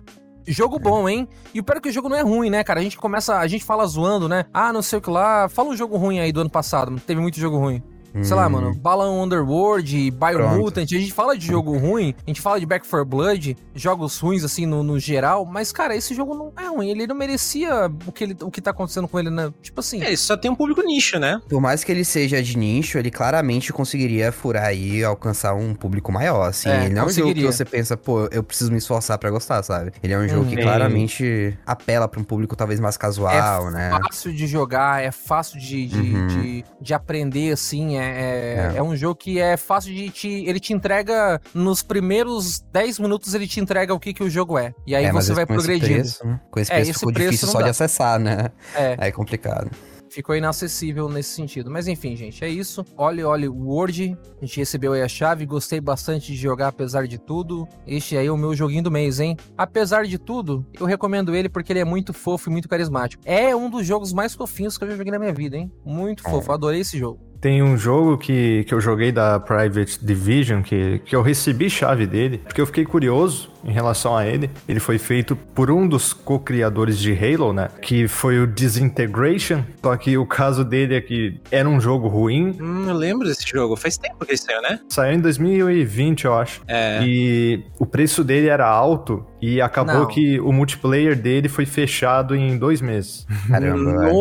Jogo bom, hein? E o pior é que o jogo não é ruim, né, cara? A gente começa, a gente fala zoando, né? Ah, não sei o que lá. Fala um jogo ruim aí do ano passado. Teve muito jogo ruim. Hum. Sei lá, mano, hum. Balan Underworld, Biomutant, a gente fala de jogo ruim, a gente fala de Back 4 Blood, jogos ruins, assim, no, no, geral, mas, cara, esse jogo não é ruim, ele não merecia o que, ele, o que tá acontecendo com ele, né? Tipo assim... É, só tem um público nicho, né? Por mais que ele seja de nicho, ele claramente conseguiria furar aí e alcançar um público maior, assim. É, ele não é um jogo que você pensa, pô, eu preciso me esforçar para gostar, sabe? Ele é um jogo hum, que claramente apela para um público talvez mais casual, é né? É fácil de jogar, é fácil de, de, uhum. de, de aprender, assim, é, é, é, é. um jogo que é fácil de te. Ele te entrega. Nos primeiros 10 minutos, ele te entrega o que, que o jogo é. E aí é, você vai progredindo. Preço, né? Com esse é, preço ficou preço difícil só dá. de acessar, né? É. Aí é complicado ficou inacessível nesse sentido. Mas enfim, gente, é isso. Olha, olha, Word, a gente recebeu aí a chave, gostei bastante de jogar apesar de tudo. Este aí é o meu joguinho do mês, hein? Apesar de tudo, eu recomendo ele porque ele é muito fofo e muito carismático. É um dos jogos mais fofinhos que eu já joguei na minha vida, hein? Muito fofo, adorei esse jogo. Tem um jogo que, que eu joguei da Private Division, que, que eu recebi chave dele, porque eu fiquei curioso em relação a ele. Ele foi feito por um dos co-criadores de Halo, né? Que foi o Disintegration. Só que o caso dele é que era um jogo ruim. Hum, eu lembro desse jogo. Faz tempo que ele saiu, né? Saiu em 2020, eu acho. É. E o preço dele era alto e acabou Não. que o multiplayer dele foi fechado em dois meses. Caramba,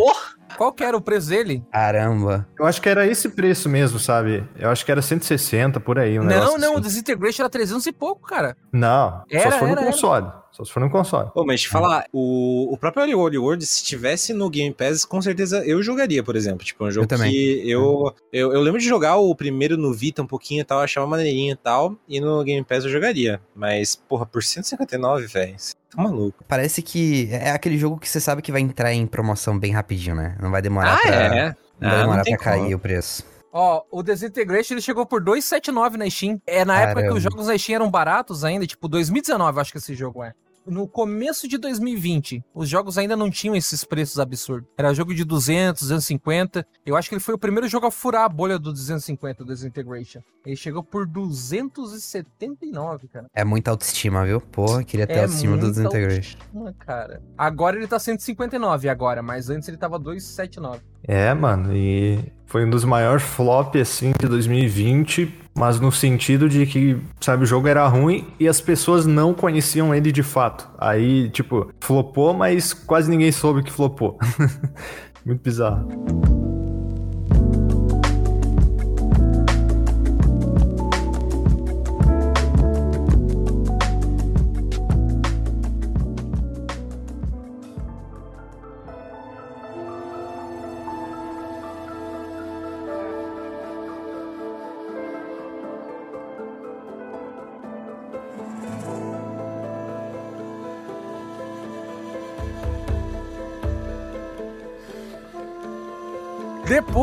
qual que era o preço dele? Caramba. Eu acho que era esse preço mesmo, sabe? Eu acho que era 160 por aí. Um não, não, assim. o Disintegration era 300 e pouco, cara. Não, era, só se for era, no console. Era. Só se for no console. Pô, mas te falar, o, o próprio Holy World, se tivesse no Game Pass, com certeza eu jogaria, por exemplo. Tipo, um jogo eu que eu, eu, eu, lembro de jogar o primeiro no Vita um pouquinho e tal, achava maneirinho e tal, e no Game Pass eu jogaria. Mas, porra, por 159, velho. Tá maluco. Parece que é aquele jogo que você sabe que vai entrar em promoção bem rapidinho, né? Não vai demorar ah, pra, é? não vai Ah, demorar não pra cair como. o preço. Ó, o Desintegration ele chegou por 2,79 na Steam. É na época que Caramba. os jogos na Steam eram baratos ainda, tipo 2019, acho que esse jogo é. No começo de 2020, os jogos ainda não tinham esses preços absurdos. Era jogo de 200, 250. Eu acho que ele foi o primeiro jogo a furar a bolha do 250, o Desintegration. Ele chegou por 279, cara. É muita autoestima, viu? Porra, queria ter É autoestima do Desintegration. Uma, cara. Agora ele tá 159 agora, mas antes ele tava 279. É, mano, e foi um dos maiores flop assim de 2020, mas no sentido de que, sabe, o jogo era ruim e as pessoas não conheciam ele de fato. Aí, tipo, flopou, mas quase ninguém soube que flopou. Muito bizarro.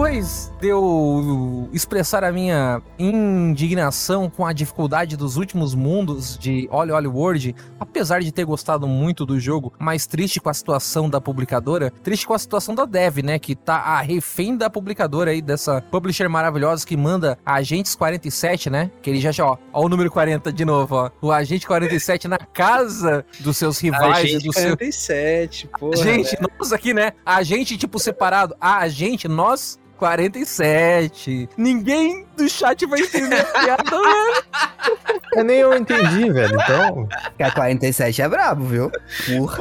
Depois de eu expressar a minha indignação com a dificuldade dos últimos mundos de Oli Oli World, apesar de ter gostado muito do jogo, mas triste com a situação da publicadora, triste com a situação da Dev, né, que tá a refém da publicadora aí, dessa publisher maravilhosa que manda Agentes 47, né, que ele já já, ó, ó o número 40 de novo, ó, o Agente 47 na casa dos seus rivais Agente do seu... 47, porra. Gente, nós aqui, né? A gente, tipo, separado. A gente, nós, 47. Ninguém do chat vai entender a piada, velho. É, nem eu entendi, velho. Então, Que a 47 é brabo, viu? Porra.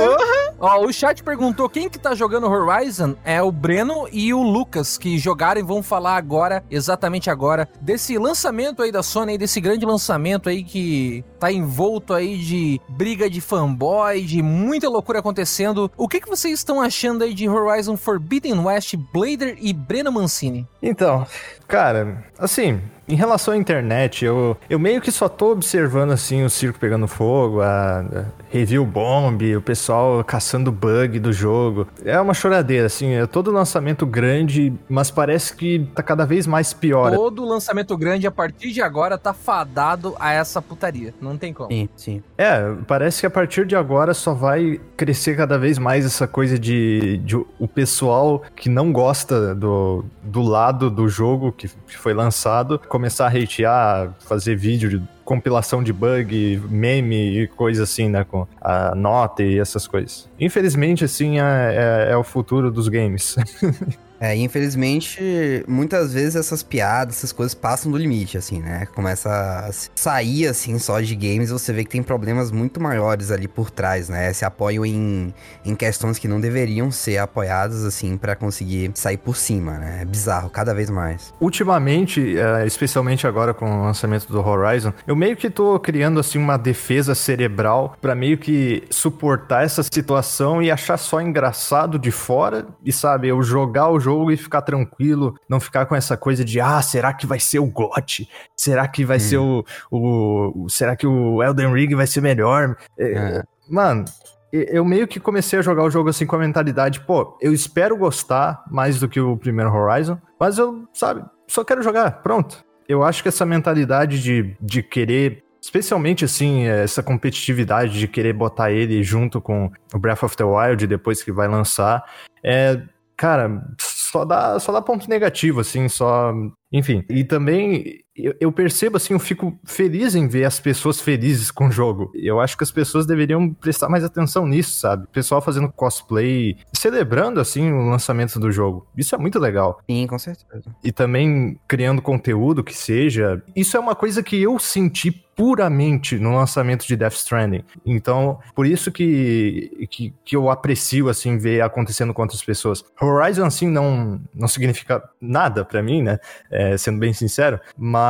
Ó, o chat perguntou quem que tá jogando Horizon. É o Breno e o Lucas, que jogaram e vão falar agora, exatamente agora, desse lançamento aí da Sony, aí, desse grande lançamento aí que tá envolto aí de briga de fanboy, de muita loucura acontecendo. O que que vocês estão achando aí de Horizon Forbidden West, Blader e Breno Mancini? Então, cara, assim, em relação à internet, eu, eu meio que só tô observando, assim, o circo pegando fogo, a, a review bomb, o pessoal caçando bug do jogo. É uma choradeira, assim, é todo lançamento grande, mas parece que tá cada vez mais pior. Todo lançamento grande a partir de agora tá fadado a essa putaria. Não tem como. Sim, sim. É, parece que a partir de agora só vai crescer cada vez mais essa coisa de, de o pessoal que não gosta do, do lado do jogo que que foi lançado começar a hatear, fazer vídeo de compilação de bug, meme e coisa assim, né, com a nota e essas coisas. Infelizmente, assim, é, é, é o futuro dos games. É, infelizmente, muitas vezes essas piadas, essas coisas passam do limite, assim, né? Começa a sair, assim, só de games, você vê que tem problemas muito maiores ali por trás, né? Se apoiam em, em questões que não deveriam ser apoiadas, assim, pra conseguir sair por cima, né? É bizarro, cada vez mais. Ultimamente, é, especialmente agora com o lançamento do Horizon, eu meio que tô criando assim uma defesa cerebral pra meio que suportar essa situação e achar só engraçado de fora e sabe, eu jogar o jogo e ficar tranquilo, não ficar com essa coisa de ah, será que vai ser o GOT? Será que vai Hum. ser o, o, será que o Elden Ring vai ser melhor? É, É. Mano, eu meio que comecei a jogar o jogo assim com a mentalidade, pô, eu espero gostar mais do que o primeiro Horizon, mas eu, sabe, só quero jogar, pronto. Eu acho que essa mentalidade de, de querer, especialmente assim, essa competitividade de querer botar ele junto com o Breath of the Wild depois que vai lançar, é, cara, só dá, só dá ponto negativo, assim, só. Enfim. E também eu, eu percebo, assim, eu fico feliz em ver as pessoas felizes com o jogo. Eu acho que as pessoas deveriam prestar mais atenção nisso, sabe? O pessoal fazendo cosplay, celebrando, assim, o lançamento do jogo. Isso é muito legal. Sim, com certeza. E também criando conteúdo que seja. Isso é uma coisa que eu senti puramente no lançamento de Death Stranding. Então, por isso que, que, que eu aprecio, assim, ver acontecendo com outras pessoas. Horizon, assim, não, não significa nada pra mim, né? É, sendo bem sincero. Mas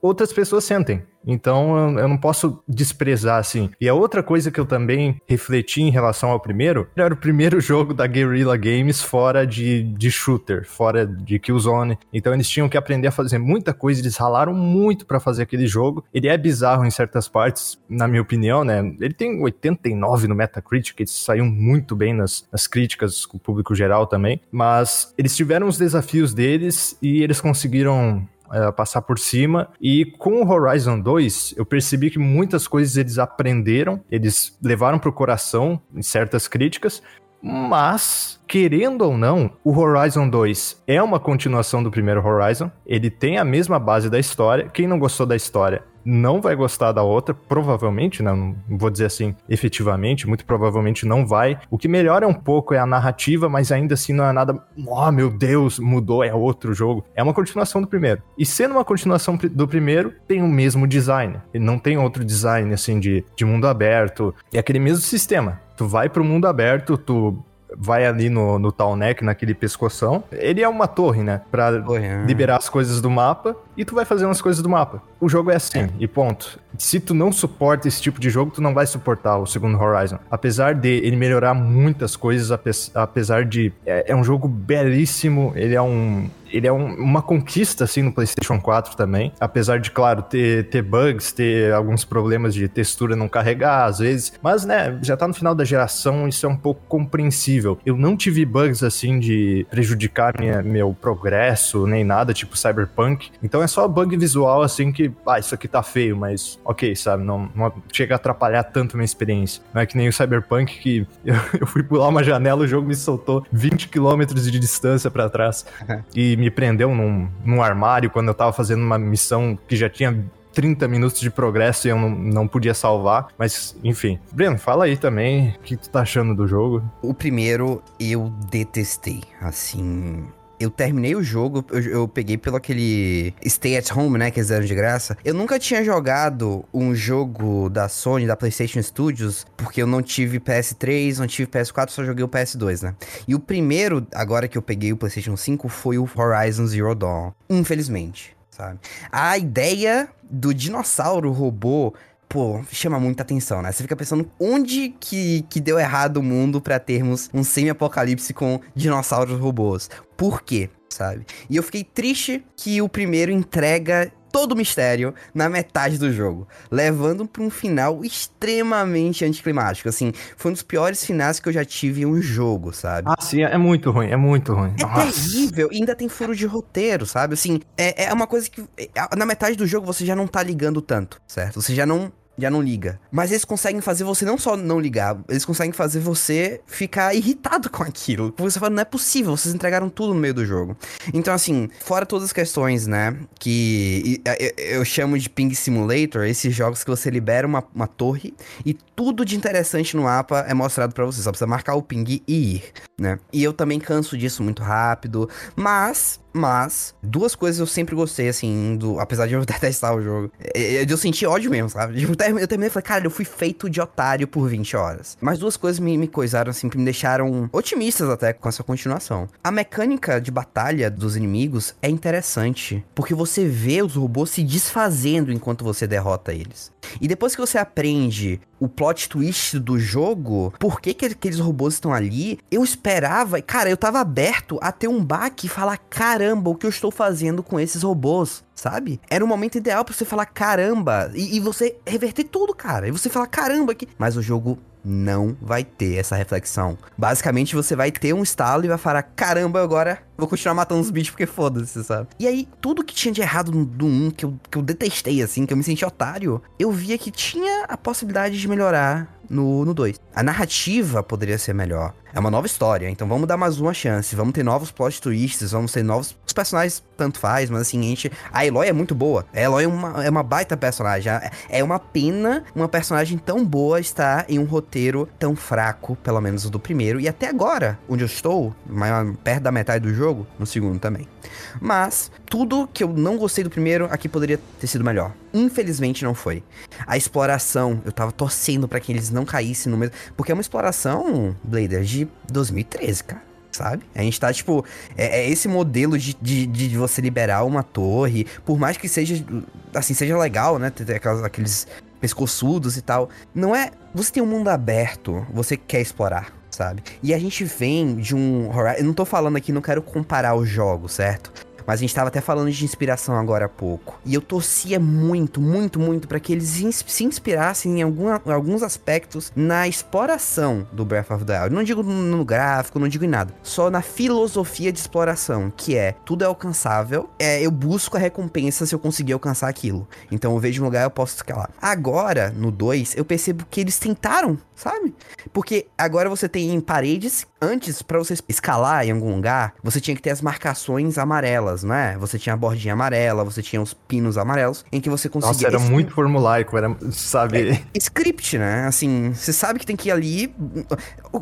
outras pessoas sentem. Então eu não posso desprezar assim. E a outra coisa que eu também refleti em relação ao primeiro, era o primeiro jogo da Guerrilla Games fora de, de shooter, fora de Killzone. Então eles tinham que aprender a fazer muita coisa, eles ralaram muito para fazer aquele jogo. Ele é bizarro em certas partes, na minha opinião, né? Ele tem 89 no Metacritic, ele saiu muito bem nas, nas críticas com o público geral também, mas eles tiveram os desafios deles e eles conseguiram é, passar por cima. E com o Horizon 2, eu percebi que muitas coisas eles aprenderam, eles levaram pro coração em certas críticas, mas, querendo ou não, o Horizon 2 é uma continuação do primeiro Horizon. Ele tem a mesma base da história. Quem não gostou da história não vai gostar da outra, provavelmente, né? não vou dizer assim efetivamente, muito provavelmente não vai. O que melhora um pouco é a narrativa, mas ainda assim não é nada, oh meu Deus, mudou, é outro jogo. É uma continuação do primeiro. E sendo uma continuação do primeiro, tem o mesmo design. Ele não tem outro design assim de, de mundo aberto. É aquele mesmo sistema. Tu vai pro mundo aberto, tu vai ali no, no Neck, naquele pescoção. Ele é uma torre, né? Pra torre, é. liberar as coisas do mapa e tu vai fazendo as coisas do mapa. O jogo é assim, é. e ponto. Se tu não suporta esse tipo de jogo, tu não vai suportar o segundo Horizon. Apesar de ele melhorar muitas coisas, apesar de. É, é um jogo belíssimo, ele é um ele é um, uma conquista, assim, no PlayStation 4 também. Apesar de, claro, ter, ter bugs, ter alguns problemas de textura não carregar, às vezes. Mas, né, já tá no final da geração, isso é um pouco compreensível. Eu não tive bugs, assim, de prejudicar minha, meu progresso, nem nada, tipo Cyberpunk. Então é só bug visual, assim, que, ah, isso aqui tá feio, mas ok, sabe? Não, não chega a atrapalhar tanto a minha experiência. Não é que nem o Cyberpunk que eu, eu fui pular uma janela, o jogo me soltou 20 km de distância para trás. e me prendeu num, num armário quando eu tava fazendo uma missão que já tinha 30 minutos de progresso e eu não, não podia salvar. Mas, enfim. Breno, fala aí também o que tu tá achando do jogo. O primeiro eu detestei. Assim, eu terminei o jogo, eu, eu, peguei pelo aquele Stay at Home, né, que eles deram de graça. Eu nunca tinha jogado um jogo da Sony, da PlayStation Studios, porque eu não tive PS3, não tive PS4, só joguei o PS2, né? E o primeiro, agora que eu peguei o PlayStation 5, foi o Horizon Zero Dawn. Infelizmente, sabe? A ideia do dinossauro robô pô, chama muita atenção, né? Você fica pensando onde que, que deu errado o mundo para termos um semi-apocalipse com dinossauros robôs. Por quê? Sabe? E eu fiquei triste que o primeiro entrega todo o mistério na metade do jogo, levando para um final extremamente anticlimático. Assim, foi um dos piores finais que eu já tive em um jogo, sabe? Ah, sim, é muito ruim, é muito ruim. É Nossa. terrível, e ainda tem furo de roteiro, sabe? Assim, é, é uma coisa que é, na metade do jogo você já não tá ligando tanto, certo? Você já não já não liga. Mas eles conseguem fazer você não só não ligar, eles conseguem fazer você ficar irritado com aquilo. Porque você fala, não é possível, vocês entregaram tudo no meio do jogo. Então, assim, fora todas as questões, né, que eu chamo de Ping Simulator, esses jogos que você libera uma, uma torre e tudo de interessante no mapa é mostrado para você. Só precisa marcar o ping e ir, né? E eu também canso disso muito rápido, mas mas, duas coisas eu sempre gostei, assim, do, apesar de eu detestar o jogo. Eu, eu senti ódio mesmo, sabe? Eu terminei e falei, cara, eu fui feito de otário por 20 horas. Mas duas coisas me, me coisaram, assim, que me deixaram otimistas até com essa continuação. A mecânica de batalha dos inimigos é interessante, porque você vê os robôs se desfazendo enquanto você derrota eles. E depois que você aprende o plot twist do jogo, por que, que aqueles robôs estão ali, eu esperava, cara, eu tava aberto a ter um baque e falar, caramba, o que eu estou fazendo com esses robôs? Sabe? Era o momento ideal para você falar caramba e, e, você reverter tudo, cara. E você falar caramba que. Mas o jogo não vai ter essa reflexão. Basicamente, você vai ter um estalo e vai falar: caramba, agora vou continuar matando os bichos porque foda-se, sabe? E aí, tudo que tinha de errado do 1, que eu, que eu detestei, assim, que eu me senti otário, eu via que tinha a possibilidade de melhorar no, no 2. A narrativa poderia ser melhor. É uma nova história, então vamos dar mais uma chance. Vamos ter novos plot twists, vamos ter novos. Os personagens tanto faz, mas assim, a gente. A Eloy é muito boa. A Eloy é uma, é uma baita personagem. É uma pena uma personagem tão boa estar em um roteiro tão fraco, pelo menos o do primeiro. E até agora, onde eu estou, perto da metade do jogo, no segundo também. Mas, tudo que eu não gostei do primeiro, aqui poderia ter sido melhor. Infelizmente não foi. A exploração, eu tava torcendo para que eles não caíssem no mesmo. Porque é uma exploração, Blader, de 2013, cara. sabe? A gente tá, tipo, é, é esse modelo de, de, de, você liberar uma torre, por mais que seja, assim, seja legal, né? Ter aquelas, aqueles pescoçudos e tal. Não é. Você tem um mundo aberto, você quer explorar, sabe? E a gente vem de um Eu não tô falando aqui, não quero comparar os jogos, certo? Mas a gente tava até falando de inspiração agora há pouco. E eu torcia muito, muito, muito para que eles se inspirassem em algum, alguns aspectos na exploração do Breath of the Wild. Não digo no gráfico, não digo em nada. Só na filosofia de exploração, que é tudo é alcançável. É, eu busco a recompensa se eu conseguir alcançar aquilo. Então eu vejo um lugar eu posso escalar. Agora, no 2, eu percebo que eles tentaram, sabe? Porque agora você tem paredes. Antes, para você escalar em algum lugar, você tinha que ter as marcações amarelas amarelas, né? Você tinha a bordinha amarela, você tinha os pinos amarelos, em que você conseguia... Nossa, era muito formulaico, era, sabe... É, script, né? Assim, você sabe que tem que ir ali...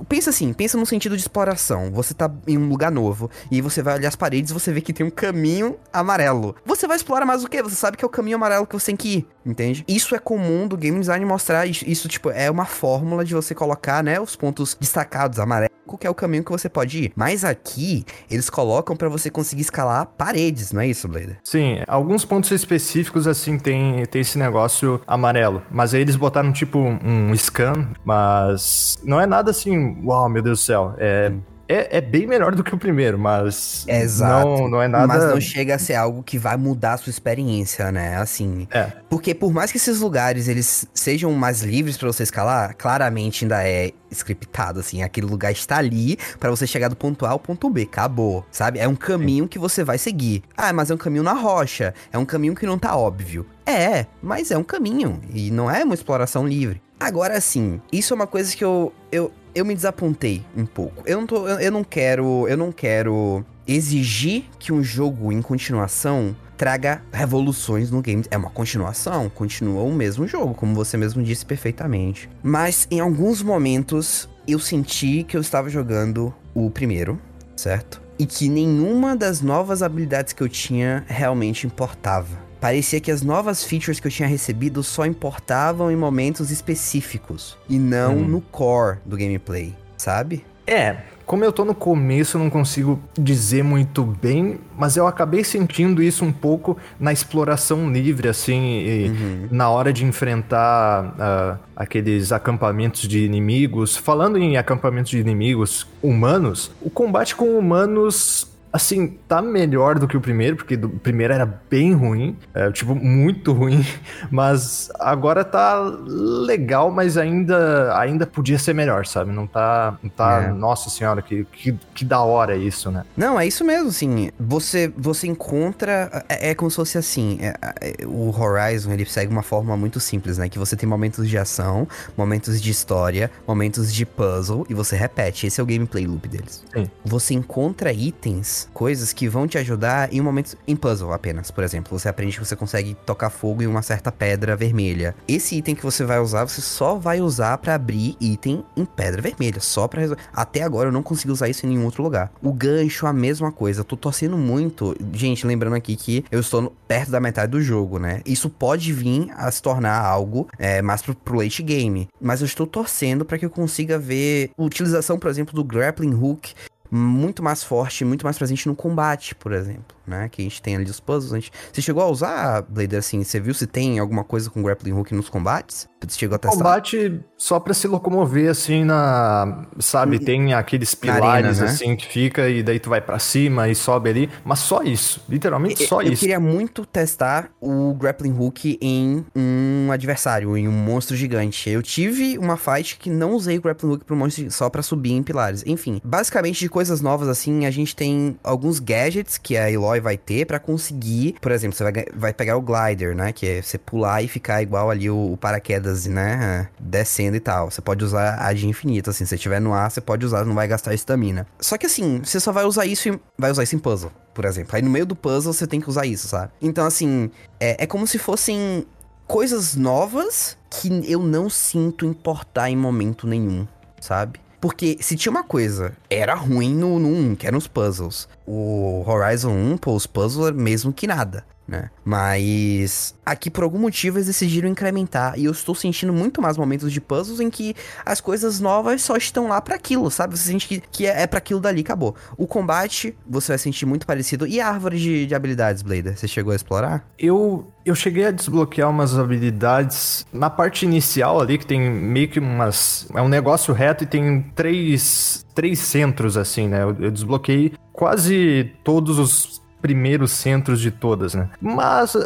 Pensa assim, pensa no sentido de exploração. Você tá em um lugar novo, e você vai olhar as paredes e você vê que tem um caminho amarelo. Você vai explorar mais o quê? Você sabe que é o caminho amarelo que você tem que ir, entende? Isso é comum do game design mostrar, isso, tipo, é uma fórmula de você colocar, né, os pontos destacados amarelos que é o caminho que você pode ir. Mas aqui, eles colocam para você conseguir escalar paredes, não é isso, Blader? Sim, alguns pontos específicos, assim, tem, tem esse negócio amarelo. Mas aí eles botaram, tipo, um scan, mas não é nada assim, uau, meu Deus do céu. É é, é, bem melhor do que o primeiro, mas Exato. Não, não é nada. Mas não chega a ser algo que vai mudar a sua experiência, né? Assim. É. Porque por mais que esses lugares eles sejam mais livres para você escalar, claramente ainda é scriptado, assim. Aquele lugar está ali para você chegar do ponto A ao ponto B. Acabou. Sabe? É um caminho que você vai seguir. Ah, mas é um caminho na rocha. É um caminho que não tá óbvio. É, mas é um caminho. E não é uma exploração livre. Agora sim, isso é uma coisa que eu, eu, eu me desapontei um pouco. Eu não, tô, eu, eu não quero. Eu não quero exigir que um jogo em continuação traga revoluções no game. É uma continuação, continua o mesmo jogo, como você mesmo disse perfeitamente. Mas em alguns momentos eu senti que eu estava jogando o primeiro, certo? E que nenhuma das novas habilidades que eu tinha realmente importava. Parecia que as novas features que eu tinha recebido só importavam em momentos específicos e não hum. no core do gameplay, sabe? É, como eu tô no começo, eu não consigo dizer muito bem, mas eu acabei sentindo isso um pouco na exploração livre, assim, uhum. na hora de enfrentar uh, aqueles acampamentos de inimigos. Falando em acampamentos de inimigos humanos, o combate com humanos assim, tá melhor do que o primeiro, porque o primeiro era bem ruim, é, tipo, muito ruim, mas agora tá legal, mas ainda, ainda podia ser melhor, sabe? Não tá, não tá é. nossa senhora, que, que, que da hora isso, né? Não, é isso mesmo, assim, você, você encontra, é, é como se fosse assim, é, é, o Horizon, ele segue uma forma muito simples, né? Que você tem momentos de ação, momentos de história, momentos de puzzle, e você repete, esse é o gameplay loop deles. Sim. Você encontra itens coisas que vão te ajudar em momentos em puzzle apenas. Por exemplo, você aprende que você consegue tocar fogo em uma certa pedra vermelha. Esse item que você vai usar, você só vai usar para abrir item em pedra vermelha, só para resolver. Até agora eu não consegui usar isso em nenhum outro lugar. O gancho a mesma coisa. Tô torcendo muito. Gente, lembrando aqui que eu estou perto da metade do jogo, né? Isso pode vir a se tornar algo é, mais pro, pro late game, mas eu estou torcendo para que eu consiga ver utilização, por exemplo, do grappling hook muito mais forte, muito mais presente no combate, por exemplo né? Que a gente tem ali os puzzles. A gente... Você chegou a usar, Blader, assim? Você viu se tem alguma coisa com grappling hook nos combates? Você chegou a testar? Combate só pra se locomover, assim, na... Sabe, tem aqueles pilares, arena, né? assim, que fica e daí tu vai para cima e sobe ali. Mas só isso. Literalmente só eu, isso. Eu queria muito testar o grappling hook em um adversário, em um monstro gigante. Eu tive uma fight que não usei o grappling hook pro monstro só pra subir em pilares. Enfim, basicamente de coisas novas, assim, a gente tem alguns gadgets que a Eloy vai ter para conseguir, por exemplo, você vai, vai pegar o glider, né? Que é você pular e ficar igual ali o, o paraquedas, né? Descendo e tal. Você pode usar a de infinito, assim. Se você estiver no ar, você pode usar, não vai gastar estamina. Só que assim, você só vai usar isso em, vai usar isso em puzzle, por exemplo. Aí no meio do puzzle você tem que usar isso, sabe? Então, assim, é, é como se fossem coisas novas que eu não sinto importar em momento nenhum, sabe? Porque se tinha uma coisa, era ruim no, no 1, que eram os puzzles. O Horizon 1, pô, os puzzles mesmo que nada. Né? Mas aqui por algum motivo eles decidiram incrementar e eu estou sentindo muito mais momentos de puzzles em que as coisas novas só estão lá para aquilo, sabe? Você sente que, que é, é para aquilo dali, acabou. O combate você vai sentir muito parecido. E a árvore de, de habilidades, Blader? Você chegou a explorar? Eu eu cheguei a desbloquear umas habilidades na parte inicial ali, que tem meio que umas. É um negócio reto e tem três, três centros, assim, né? Eu, eu desbloqueei quase todos os primeiros centros de todas, né? Mas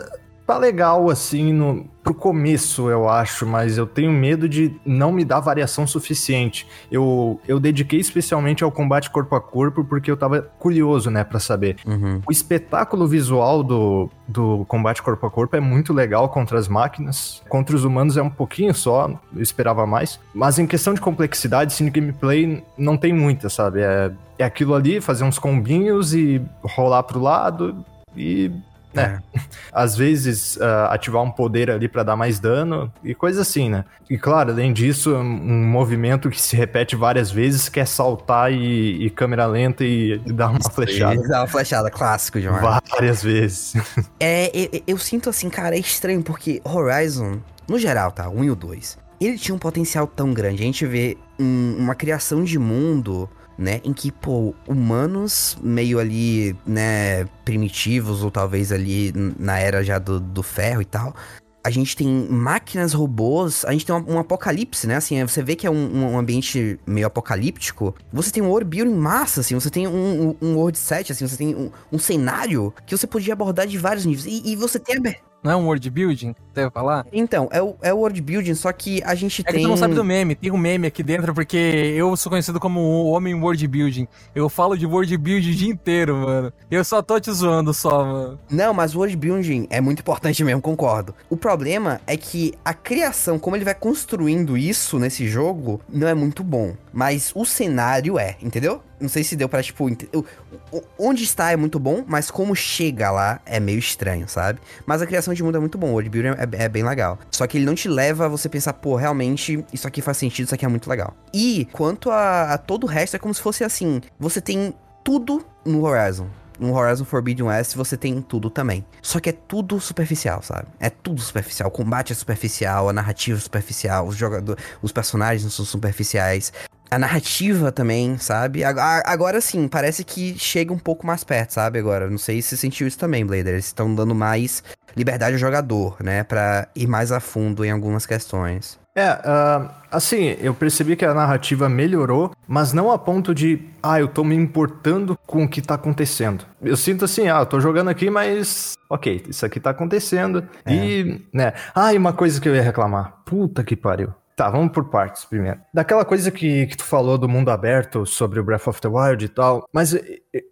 tá legal assim no pro começo, eu acho, mas eu tenho medo de não me dar variação suficiente. Eu, eu dediquei especialmente ao combate corpo a corpo porque eu tava curioso, né, para saber. Uhum. O espetáculo visual do, do combate corpo a corpo é muito legal contra as máquinas. Contra os humanos é um pouquinho só, eu esperava mais. Mas em questão de complexidade, sim, gameplay não tem muita, sabe? É, é aquilo ali, fazer uns combinhos e rolar pro lado e? É. Às vezes uh, ativar um poder ali para dar mais dano e coisa assim, né? E claro, além disso, um movimento que se repete várias vezes que é saltar e, e câmera lenta e, e dar uma Sim, flechada. Dar uma flechada, clássico, João. Várias vezes. É, eu, eu, sinto assim, cara, é estranho porque Horizon, no geral, tá? Um e o dois. Ele tinha um potencial tão grande. A gente vê um, uma criação de mundo né? Em que, pô, humanos meio ali, né, primitivos, ou talvez ali na era já do, do ferro e tal. A gente tem máquinas robôs, a gente tem um, um apocalipse, né? Assim, você vê que é um, um, ambiente meio apocalíptico. Você tem um world building massa, assim, você tem um, um, world set, assim, você tem um, um cenário que você podia abordar de vários níveis. E, e você tem não é um world building? Deve falar? Então, é o, é o world building, só que a gente é tem. É que tu não sabe do meme. Tem um meme aqui dentro, porque eu sou conhecido como o homem world building. Eu falo de world building o dia inteiro, mano. Eu só tô te zoando só, mano. Não, mas o world building é muito importante mesmo, concordo. O problema é que a criação, como ele vai construindo isso nesse jogo, não é muito bom. Mas o cenário é, entendeu? Não sei se deu pra, tipo. Onde está é muito bom, mas como chega lá é meio estranho, sabe? Mas a criação de mundo é muito bom, o world é, é bem legal. Só que ele não te leva a você pensar, pô, realmente, isso aqui faz sentido, isso aqui é muito legal. E quanto a, a todo o resto, é como se fosse assim: você tem tudo no Horizon no Horizon Forbidden West você tem tudo também. Só que é tudo superficial, sabe? É tudo superficial. O combate é superficial, a narrativa é superficial, os jogadores, os personagens são superficiais a narrativa também, sabe? Agora sim, parece que chega um pouco mais perto, sabe? Agora, não sei se você sentiu isso também, Blader. Eles estão dando mais liberdade ao jogador, né? Pra ir mais a fundo em algumas questões. É, uh, assim, eu percebi que a narrativa melhorou, mas não a ponto de, ah, eu tô me importando com o que tá acontecendo. Eu sinto assim, ah, eu tô jogando aqui, mas, ok, isso aqui tá acontecendo. É. E, né, ah, e uma coisa que eu ia reclamar. Puta que pariu. Tá, vamos por partes primeiro. Daquela coisa que, que tu falou do mundo aberto sobre o Breath of the Wild e tal, mas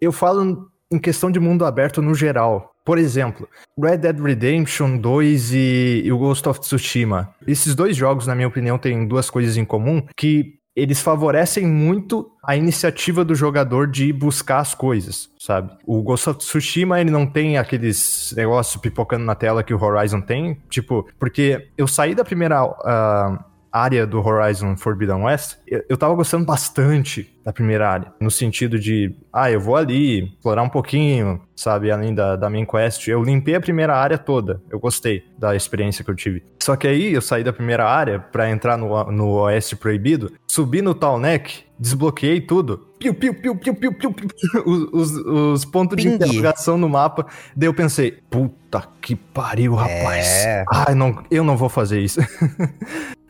eu falo em questão de mundo aberto no geral. Por exemplo, Red Dead Redemption 2 e, e o Ghost of Tsushima. Esses dois jogos, na minha opinião, têm duas coisas em comum que eles favorecem muito a iniciativa do jogador de buscar as coisas, sabe? O Ghost of Tsushima, ele não tem aqueles negócios pipocando na tela que o Horizon tem, tipo, porque eu saí da primeira uh, área do Horizon Forbidden West, eu, eu tava gostando bastante da primeira área. No sentido de, ah, eu vou ali, explorar um pouquinho, sabe, além da, da main quest. Eu limpei a primeira área toda. Eu gostei da experiência que eu tive. Só que aí eu saí da primeira área para entrar no, no Oeste Proibido, subi no Tallneck, desbloqueei tudo. Piu, piu, piu, piu, piu, piu, piu. Os, os, os pontos de interrogação no mapa. Daí eu pensei, puta que pariu, rapaz. É. Ai, não, eu não vou fazer isso.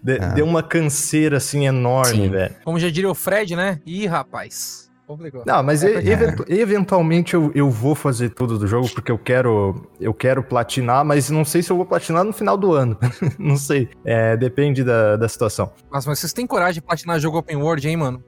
De, ah. Deu uma canseira assim enorme, velho. Como já diria o Fred, né? Ih, rapaz. Complicou. Não, mas é, eventu eventualmente eu, eu vou fazer tudo do jogo porque eu quero eu quero platinar, mas não sei se eu vou platinar no final do ano. não sei. É, depende da, da situação. Mas, mas vocês têm coragem de platinar jogo open world, hein, mano?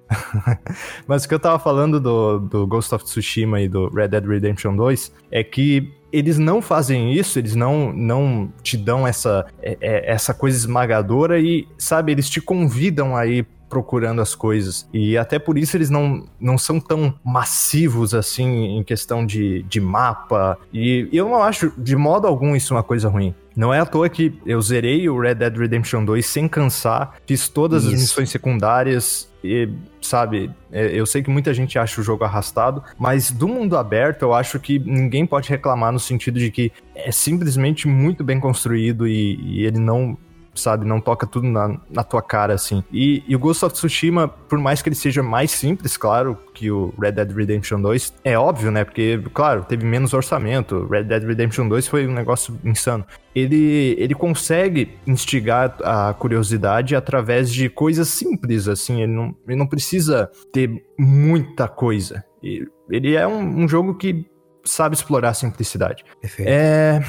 mas o que eu tava falando do, do Ghost of Tsushima e do Red Dead Redemption 2 é que eles não fazem isso, eles não, não te dão essa, é, é, essa coisa esmagadora e, sabe, eles te convidam a ir procurando as coisas. E até por isso eles não, não são tão massivos assim em questão de, de mapa. E eu não acho de modo algum isso uma coisa ruim. Não é à toa que eu zerei o Red Dead Redemption 2 sem cansar, fiz todas Isso. as missões secundárias e, sabe, é, eu sei que muita gente acha o jogo arrastado, mas do mundo aberto eu acho que ninguém pode reclamar no sentido de que é simplesmente muito bem construído e, e ele não sabe? Não toca tudo na, na tua cara, assim. E, e, o Ghost of Tsushima, por mais que ele seja mais simples, claro, que o Red Dead Redemption 2, é óbvio, né? Porque, claro, teve menos orçamento. Red Dead Redemption 2 foi um negócio insano. Ele, ele consegue instigar a curiosidade através de coisas simples, assim. Ele não, ele não precisa ter muita coisa. Ele é um, um jogo que sabe explorar a simplicidade. Perfeito. É...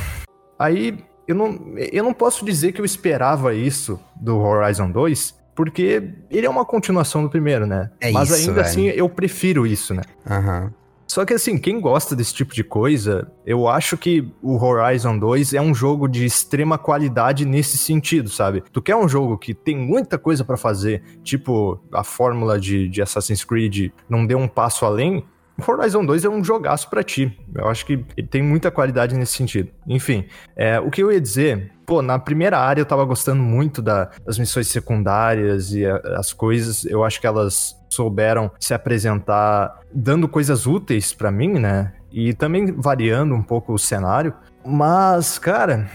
Aí eu não, eu não posso dizer que eu esperava isso do Horizon 2, porque ele é uma continuação do primeiro, né? É Mas isso, ainda velho. assim eu prefiro isso, né? Aham. Só que assim, quem gosta desse tipo de coisa, eu acho que o Horizon 2 é um jogo de extrema qualidade nesse sentido, sabe? Tu quer um jogo que tem muita coisa para fazer, tipo a fórmula de, de Assassin's Creed não deu um passo além, Horizon 2 é um jogaço para ti. Eu acho que ele tem muita qualidade nesse sentido. Enfim, é, o que eu ia dizer, pô, na primeira área eu tava gostando muito da, das missões secundárias e a, as coisas. Eu acho que elas souberam se apresentar dando coisas úteis para mim, né? E também variando um pouco o cenário. Mas, cara,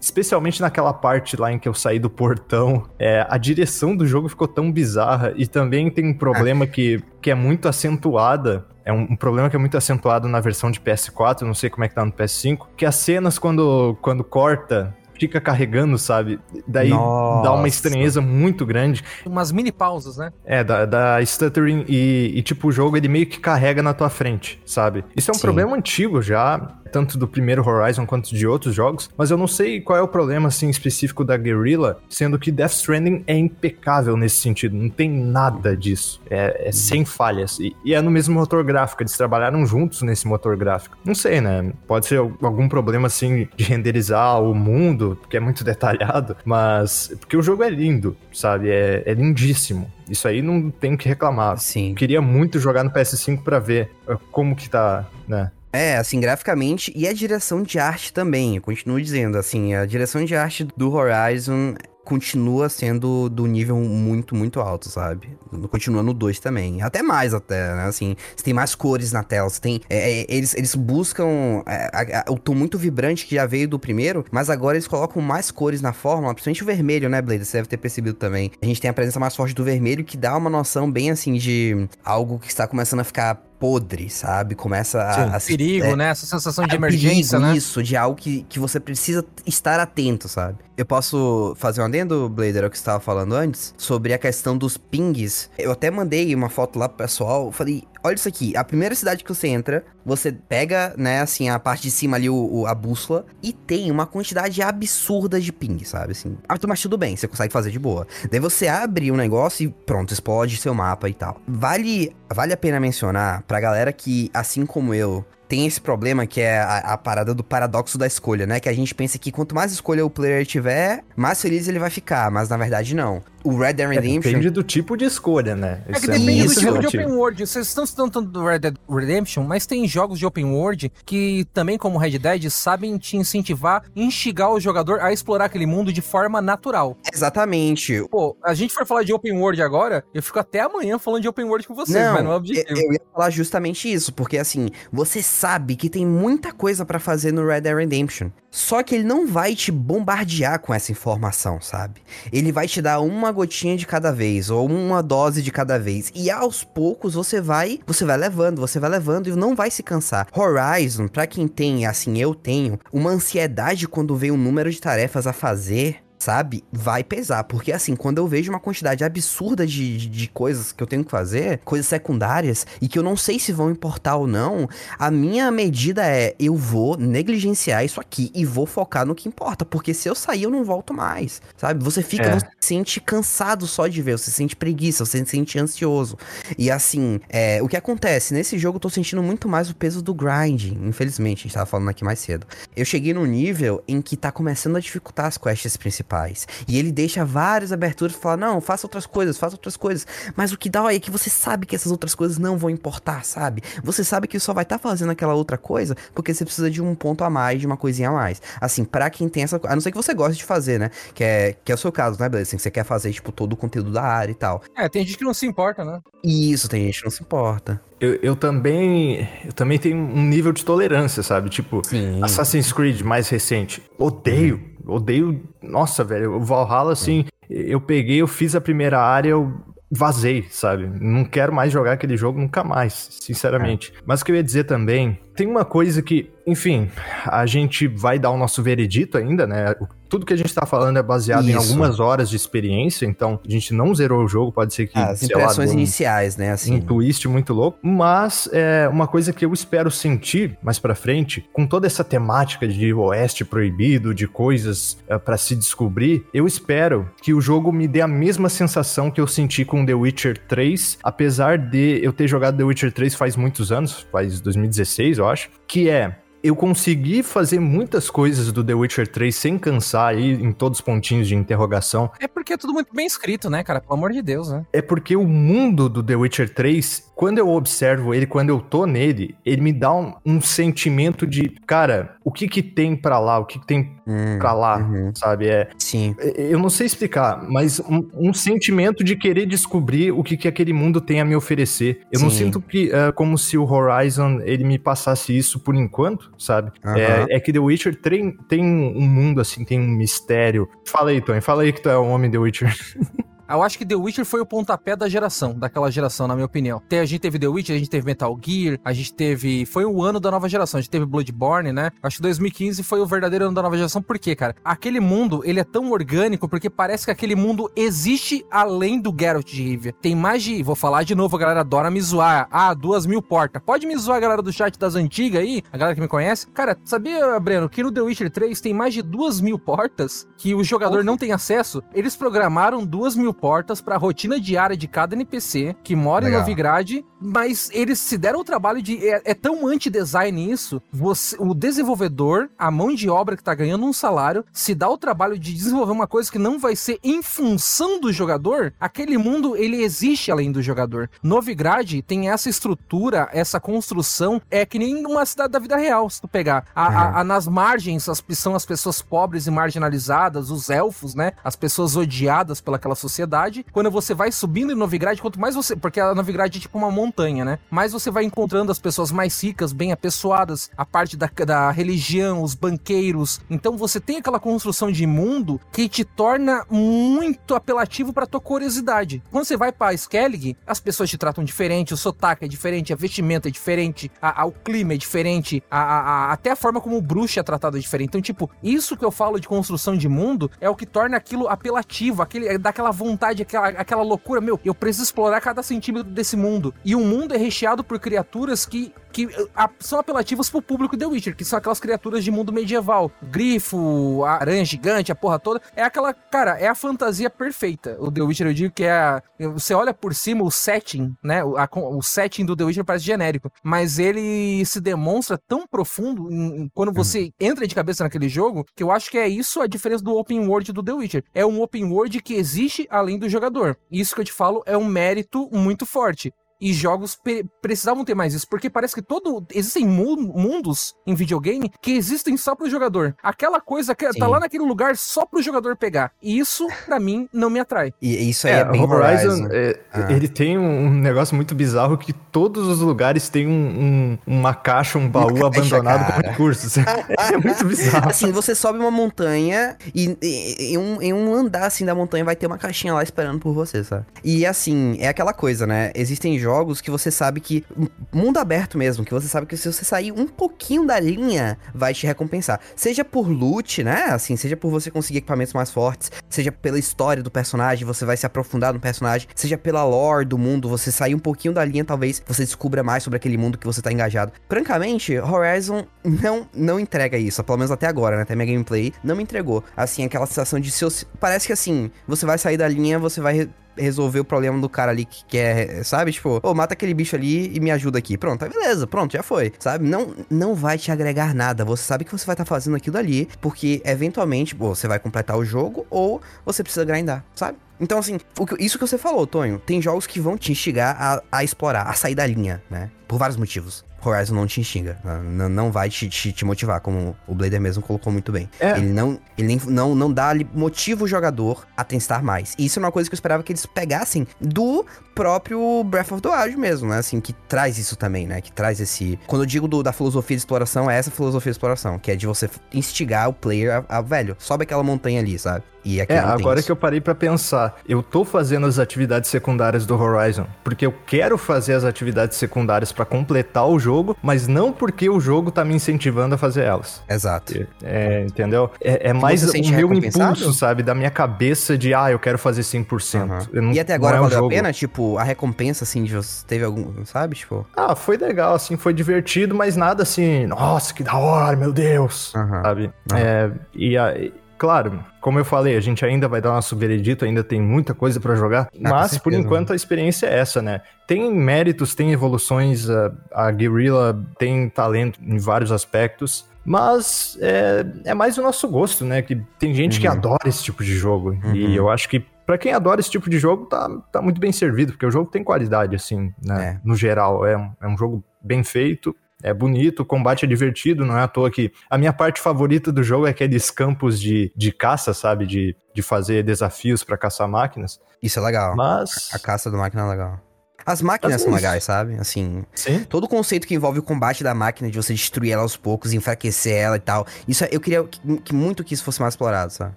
especialmente naquela parte lá em que eu saí do portão, é, a direção do jogo ficou tão bizarra e também tem um problema que, que é muito acentuada é um, um, problema que é muito acentuado na versão de PS4, não sei como é que tá no PS5, que as cenas quando, quando corta fica carregando, sabe? Daí Nossa. dá uma estranheza muito grande. Umas mini pausas, né? É, da, stuttering e, e, tipo, o jogo ele meio que carrega na tua frente, sabe? Isso é um Sim. problema antigo já, tanto do primeiro Horizon quanto de outros jogos, mas eu não sei qual é o problema assim específico da Guerrilla, sendo que Death Stranding é impecável nesse sentido, não tem nada disso, é, é sem falhas e, e, é no mesmo motor gráfico, eles trabalharam juntos nesse motor gráfico. Não sei, né? Pode ser algum problema assim de renderizar o mundo, porque é muito detalhado, mas porque o jogo é lindo, sabe? É, é lindíssimo. Isso aí não tem o que reclamar. Sim. Queria muito jogar no PS5 para ver uh, como que tá, né? É, assim, graficamente e a direção de arte também. Eu continuo dizendo, assim, a direção de arte do Horizon continua sendo do nível muito, muito alto, sabe? Continua no 2 também. Até mais, até, né? Assim, você tem mais cores na tela, você tem... É, é, eles, eles buscam é, o tom muito vibrante que já veio do primeiro, mas agora eles colocam mais cores na fórmula, principalmente o vermelho, né, Blade? Você deve ter percebido também. A gente tem a presença mais forte do vermelho, que dá uma noção bem, assim, de algo que está começando a ficar podre, sabe? Começa a. Sim, a perigo, é, né? Essa sensação de emergência, perigo, né? Isso, de algo que, que você precisa estar atento, sabe? Eu posso fazer um adendo, Blader, ao que você estava falando antes, sobre a questão dos pings. Eu até mandei uma foto lá pro pessoal, falei, olha isso aqui, a primeira cidade que você entra, você pega, né, assim, a parte de cima ali, o, o a bússola, e tem uma quantidade absurda de ping, sabe, assim. Ah, mas tudo bem, você consegue fazer de boa. Daí você abre o um negócio e pronto, explode seu mapa e tal. Vale, vale a pena mencionar pra galera que, assim como eu, tem esse problema que é a, a, parada do paradoxo da escolha, né? Que a gente pensa que quanto mais escolha o player tiver, mais feliz ele vai ficar, mas na verdade não o Red Dead Redemption. É, depende do tipo de escolha, né? É que Isso depende é do tipo de open world. Vocês estão citando tanto do Red Dead Redemption, mas tem jogos de open world que também, como Red Dead, sabem te incentivar, instigar o jogador a explorar aquele mundo de forma natural. Exatamente. Pô, a gente for falar de open world agora, eu fico até amanhã falando de open world com vocês, não, mas não é objetivo. Eu ia falar justamente isso, porque assim, você sabe que tem muita coisa para fazer no Red Dead Redemption. Só que ele não vai te bombardear com essa informação, sabe? Ele vai te dar uma gotinha de cada vez ou uma dose de cada vez e aos poucos você vai, você vai levando, você vai levando e não vai se cansar. Horizon, para quem tem, assim eu tenho, uma ansiedade quando vem um número de tarefas a fazer, sabe? Vai pesar. Porque assim, quando eu vejo uma quantidade absurda de, de, de, coisas que eu tenho que fazer, coisas secundárias, e que eu não sei se vão importar ou não, a minha medida é: eu vou negligenciar isso aqui e vou focar no que importa. Porque se eu sair, eu não volto mais. Sabe? Você fica, é. você se sente cansado só de ver, você se sente preguiça, você se sente ansioso. E assim, é, o que acontece? Nesse jogo eu tô sentindo muito mais o peso do grind, infelizmente, a gente tava falando aqui mais cedo. Eu cheguei num nível em que tá começando a dificultar as quests principais paz. E ele deixa várias aberturas pra falar, não, faça outras coisas, faça outras coisas. Mas o que dá é que você sabe que essas outras coisas não vão importar, sabe? Você sabe que só vai estar tá fazendo aquela outra coisa porque você precisa de um ponto a mais, de uma coisinha a mais. Assim, para quem tem essa. A não ser que você goste de fazer, né? Que é, que é o seu caso, né, beleza? Assim, que você quer fazer, tipo, todo o conteúdo da área e tal. É, tem gente que não se importa, né? Isso, tem gente que não se importa. Eu, eu, também eu também tenho um nível de tolerância, sabe? Tipo, Sim. Assassin's Creed mais recente. Odeio, odeio. Nossa, velho, o Valhalla, assim, eu peguei, eu fiz a primeira área, eu vazei, sabe? Não quero mais jogar aquele jogo nunca mais, sinceramente. É. Mas o que eu ia dizer também, tem uma coisa que, enfim, a gente vai dar o nosso veredito ainda, né? Tudo que a gente está falando é baseado Isso. em algumas horas de experiência, então a gente não zerou o jogo, pode ser que. Ah, as impressões lá, iniciais, né? Assim. Um twist muito louco. Mas é uma coisa que eu espero sentir mais pra frente, com toda essa temática de oeste proibido, de coisas é, para se descobrir, eu espero que o jogo me dê a mesma sensação que eu senti com The Witcher 3, apesar de eu ter jogado The Witcher 3 faz muitos anos, faz 2016, eu acho, que é eu consegui fazer muitas coisas do The Witcher 3 sem cansar aí em todos os pontinhos de interrogação. É porque é tudo muito bem escrito, né, cara? Pelo amor de Deus, né? É porque o mundo do The Witcher 3, quando eu observo ele, quando eu tô nele, ele me dá um, um sentimento de, cara, o que que tem para lá, o que, que tem hum, para lá, uhum. sabe? É, Sim. Eu não sei explicar, mas um, um, sentimento de querer descobrir o que que aquele mundo tem a me oferecer. Eu Sim. não sinto que é como se o Horizon ele me passasse isso por enquanto, sabe? Uhum. É, é, que The Witcher tem, tem um mundo, assim, tem um mistério. Fala aí, Tony, fala aí que tu é o homem The Witcher. Eu acho que The Witcher foi o pontapé da geração, daquela geração, na minha opinião. A gente teve The Witcher, a gente teve Metal Gear, a gente teve. Foi o ano da nova geração. A gente teve Bloodborne, né? Acho que 2015 foi o verdadeiro ano da nova geração. Por quê, cara? Aquele mundo, ele é tão orgânico porque parece que aquele mundo existe além do Geralt de Rivia. Tem mais de. Vou falar de novo, a galera adora me zoar. Ah, duas mil portas. Pode me zoar galera do chat das antigas aí, a galera que me conhece. Cara, sabia, Breno, que no The Witcher 3 tem mais de duas mil portas que o jogador não tem acesso? Eles programaram duas mil portas para a rotina diária de cada NPC que mora Legal. em Novigrad, mas eles se deram o trabalho de. É, é tão anti-design isso. Você, o desenvolvedor, a mão de obra que tá ganhando um salário, se dá o trabalho de desenvolver uma coisa que não vai ser em função do jogador, aquele mundo ele existe além do jogador. Novigrad tem essa estrutura, essa construção, é que nem uma cidade da vida real, se tu pegar. A, a, uhum. a, nas margens as, são as pessoas pobres e marginalizadas, os elfos, né? As pessoas odiadas pelaquela sociedade quando você vai subindo em Novigrad, quanto mais você. Porque a Novigrad é tipo uma montanha, né? Mais você vai encontrando as pessoas mais ricas, bem apessoadas, a parte da, da religião, os banqueiros. Então você tem aquela construção de mundo que te torna muito apelativo para tua curiosidade. Quando você vai pra Skellig, as pessoas te tratam diferente, o sotaque é diferente, a vestimenta é diferente, a, a, o clima é diferente, a, até a forma como o bruxo é tratado é diferente. Então, tipo, isso que eu falo de construção de mundo é o que torna aquilo apelativo, aquele, é daquela vontade, aquela, aquela loucura, meu, eu preciso explorar cada centímetro desse mundo. E o mundo é recheado por criaturas que, que a, são apelativas pro público The Witcher, que são aquelas criaturas de mundo medieval. Grifo, aranha gigante, a porra toda. É aquela, cara, é a fantasia perfeita. O The Witcher, eu digo que é a, Você olha por cima o setting, né? A, o setting do The Witcher parece genérico. Mas ele se demonstra tão profundo em, quando você uhum. entra de cabeça naquele jogo, que eu acho que é isso a diferença do open world do The Witcher. É um open world que existe além do jogador. Isso que eu te falo é um mérito muito forte e jogos precisavam ter mais isso, porque parece que todo existem mu mundos em videogame que existem só pro jogador. Aquela coisa que tá Sim. tá lá naquele lugar só pro jogador pegar. E isso para mim não me atrai. E isso aí é, é bem Horizon. Horizon é, ah. Ele tem um negócio muito bizarro que todos os lugares têm um, um, uma caixa, um baú caixa, abandonado cara. com recursos. é muito bizarro. Assim, você sobe uma montanha e, e, em, um, em um andar assim da montanha vai ter uma caixinha lá esperando por você, sabe? E assim, é aquela coisa, né? Existem jogos jogos que você sabe que. Mundo aberto mesmo, que você sabe que se você sair um pouquinho da linha, vai te recompensar. Seja por loot, né? Assim, seja por você conseguir equipamentos mais fortes, seja pela história do personagem, você vai se aprofundar no personagem, seja pela lore do mundo, você sair um pouquinho da linha, talvez você descubra mais sobre aquele mundo que você tá engajado. Francamente, Horizon não, não entrega isso, pelo menos até agora, né? Até minha gameplay não me entregou. Assim, aquela sensação de seus. Parece que assim, você vai sair da linha, você vai resolver o problema do cara ali que quer, sabe? Tipo, ô, mata aquele bicho ali e me ajuda aqui. Pronto, beleza, pronto, já foi, sabe? Não, não vai te agregar nada. Você sabe que você vai estar tá fazendo aquilo ali, porque eventualmente pô, você vai completar o jogo ou você precisa grindar, sabe? Então, assim, isso que você falou, Tonho, tem jogos que vão te instigar a, a explorar, a sair da linha, né? Por vários motivos. Horizon não te instiga. Não, não vai te, te, te, motivar, como o Blader mesmo colocou muito bem. É. Ele, não, ele nem, não, não dá motivo o jogador a testar mais. E isso é uma coisa que eu esperava que eles pegassem do próprio Breath of the Wild mesmo, né? Assim, que traz isso também, né? Que traz esse. Quando eu digo do, da filosofia de exploração, é essa filosofia de exploração, que é de você instigar o player a, a velho, sobe aquela montanha ali, sabe? E é, agora que eu parei para pensar, eu tô fazendo as atividades secundárias do Horizon, porque eu quero fazer as atividades secundárias para completar o jogo, mas não porque o jogo tá me incentivando a fazer elas. Exato. É, entendeu? É, é mais o meu impulso, sabe, da minha cabeça de, ah, eu quero fazer 100%. Uhum. Não, e até agora é valeu a pena, tipo, a recompensa, assim, de você teve algum, sabe, tipo... Ah, foi legal, assim, foi divertido, mas nada assim, nossa, que da hora, meu Deus, uhum. sabe? Uhum. É, e a, Claro, como eu falei, a gente ainda vai dar nosso veredito, ainda tem muita coisa para jogar, ah, mas por enquanto a experiência é essa, né? Tem méritos, tem evoluções, a, a Guerrilla tem talento em vários aspectos, mas é, é mais o nosso gosto, né? Que tem gente uhum. que adora esse tipo de jogo, uhum. e eu acho que para quem adora esse tipo de jogo, tá, tá muito bem servido, porque o jogo tem qualidade, assim, né? É. No geral, é um, é um jogo bem feito, é bonito, o combate é divertido, não é à toa que a minha parte favorita do jogo é aqueles campos de, de caça, sabe? De, de fazer desafios para caçar máquinas. Isso é legal. Mas. A, caça da máquina é legal. As máquinas são legais, sabe? Assim, Sim. todo o conceito que envolve o combate da máquina, de você destruir ela aos poucos, enfraquecer ela e tal. Isso é, eu queria que, que muito que isso fosse mais explorado, sabe?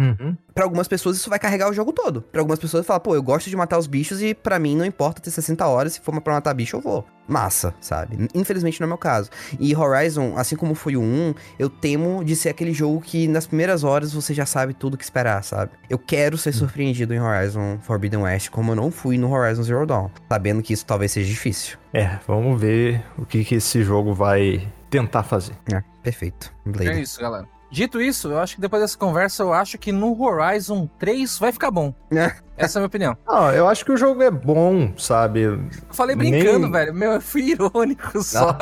Uhum. Para algumas pessoas isso vai carregar o jogo todo. Para algumas pessoas falar, pô, eu gosto de matar os bichos e para mim não importa ter 60 horas, se for pra matar bicho eu vou. Massa, sabe? Infelizmente não é meu caso. E Horizon, assim como foi o 1, eu temo de ser aquele jogo que nas primeiras horas você já sabe tudo o que esperar, sabe? Eu quero ser surpreendido em Horizon Forbidden West, como eu não fui no Horizon Zero Dawn, sabendo que isso talvez seja difícil. É, vamos ver o que, que esse jogo vai tentar fazer. É, perfeito. Blade. É isso, galera. Dito isso, eu acho que depois dessa conversa, eu acho que no Horizon 3 vai ficar bom. É. Essa é a minha opinião. Não, eu acho que o jogo é bom, sabe? Eu falei brincando, Nem... velho. Meu, eu fui irônico só.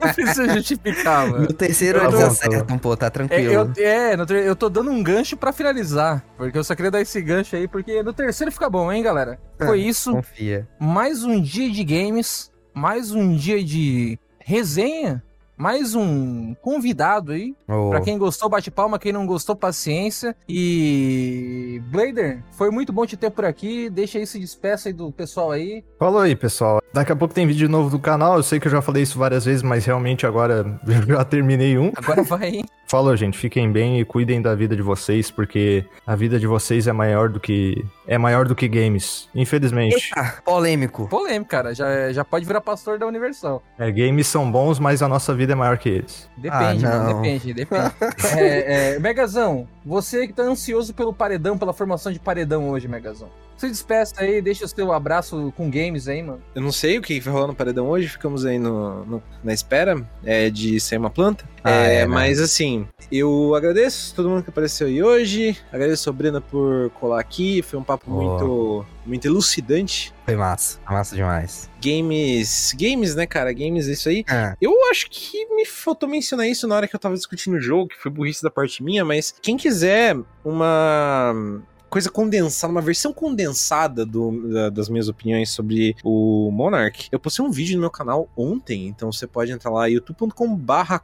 Não precisa justificar, mano. No terceiro eles acertam, pô, tá tranquilo. É, eu, é, eu tô dando um gancho pra finalizar. Porque eu só queria dar esse gancho aí, porque no terceiro fica bom, hein, galera? Foi isso. Confia. Mais um dia de games, mais um dia de resenha mais um convidado aí. Oh. Pra quem gostou, bate palma. Quem não gostou, paciência. E. Blader, foi muito bom te ter por aqui. Deixa aí, se despeça aí do pessoal aí. Falou aí, pessoal. Daqui a pouco tem vídeo novo do canal. Eu sei que eu já falei isso várias vezes, mas realmente agora já terminei um. Agora vai, hein? Falou, gente. Fiquem bem e cuidem da vida de vocês, porque a vida de vocês é maior do que. É maior do que games. Infelizmente. Eita, polêmico. Polêmico, cara. Já, já pode virar pastor da Universal. É, games são bons, mas a nossa vida é maior que eles. Depende, ah, mano. Depende, depende. é, é, Megazão, você que tá ansioso pelo paredão, pela formação de paredão hoje, Megazão. Se despeça aí, deixa o seu abraço com games aí, mano. Eu não sei o que vai rolar no paredão hoje, ficamos aí no, no na espera é, de ser uma planta. Ah, é, é, mas assim, eu agradeço todo mundo que apareceu aí hoje. Agradeço a Brena por colar aqui. Foi um papo oh. muito, muito elucidante. Foi massa, massa demais. Games, games, né, cara? Games, isso aí. É. Eu acho que me faltou mencionar isso na hora que eu tava discutindo o jogo, que foi burrice da parte minha, mas quem quiser uma coisa condensada, uma versão condensada do, da, das minhas opiniões sobre o Monarch. Eu postei um vídeo no meu canal ontem, então você pode entrar lá youtube.com/barra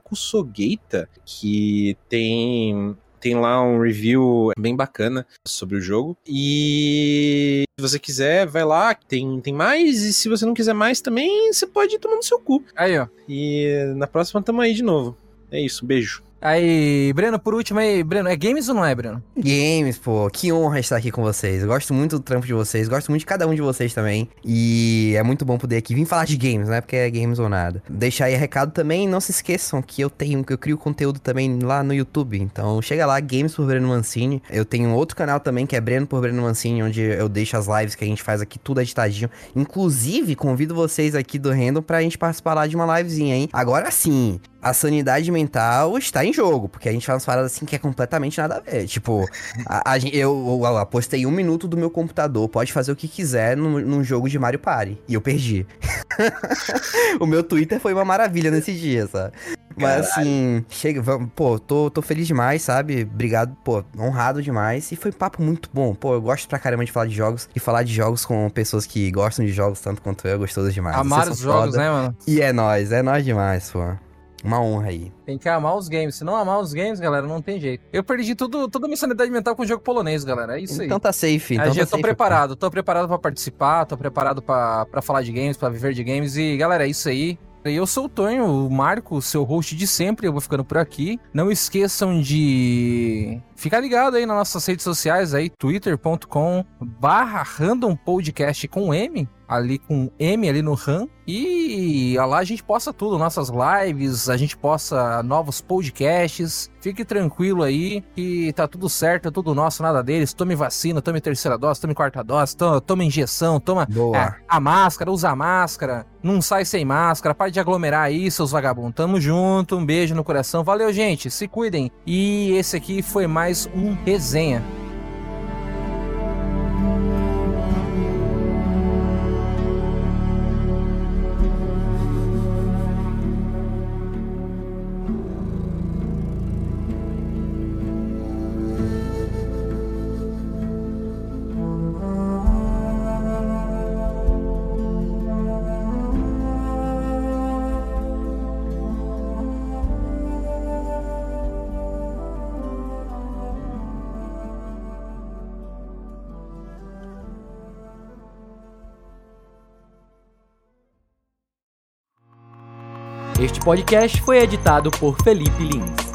que tem tem lá um review bem bacana sobre o jogo. E se você quiser, vai lá, tem, tem mais. E se você não quiser mais também, você pode ir tomando seu cu. Aí, ó. E na próxima tamo aí de novo. É isso, beijo. Aí, Breno, por último aí, Breno, é games ou não é, Breno? Games, pô, que honra estar aqui com vocês. Eu gosto muito do trampo de vocês, gosto muito de cada um de vocês também. E é muito bom poder aqui vir falar de games, né? Porque é games ou nada. Deixar aí recado também, não se esqueçam que eu tenho, que eu crio conteúdo também lá no YouTube. Então chega lá, Games por Breno Mancini. Eu tenho outro canal também que é Breno por Breno Mancini, onde eu deixo as lives que a gente faz aqui, tudo editadinho. Inclusive, convido vocês aqui do Random pra gente participar lá de uma livezinha, hein? Agora sim, a sanidade mental está em jogo, porque a gente faz umas paradas assim que é completamente nada a ver. Tipo, a, a, eu, eu, apostei um minuto do meu computador, pode fazer o que quiser num, num jogo de Mario Party. E eu perdi. o meu Twitter foi uma maravilha nesse dia, sabe? Mas assim, chega, vamos, pô, tô, tô feliz demais, sabe? Obrigado, pô, honrado demais. E foi um papo muito bom. Pô, eu gosto pra caramba de falar de jogos e falar de jogos com pessoas que gostam de jogos tanto quanto eu, gostoso demais. Amar os jogos, foda. né, mano? E é nóis, é nóis demais, pô. Uma honra aí. Tem que amar os games. Se não amar os games, galera, não tem jeito. Eu perdi tudo, toda a minha sanidade mental com o jogo polonês, galera. É isso aí. Então tá safe. Então eu tá tô preparado. Tô preparado para participar, tô preparado para falar de games, para viver de games. E, galera, é isso aí. Eu sou o Tonho, o Marco, seu host de sempre. Eu vou ficando por aqui. Não esqueçam de ficar ligado aí nas nossas redes sociais aí, twitter.com barra random podcast com M ali com M ali no RAM. E lá a gente posta tudo, nossas lives, a gente posta novos podcasts. Fique tranquilo aí que tá tudo certo, é tudo nosso, nada deles. Tome vacina, tome terceira dose, tome quarta dose, tome, tome injeção, toma é, a máscara, usa a máscara, não sai sem máscara, pare de aglomerar aí, seus vagabundos. Tamo junto, um beijo no coração. Valeu, gente, se cuidem. E esse aqui foi mais um resenha. Podcast foi editado por Felipe Lins.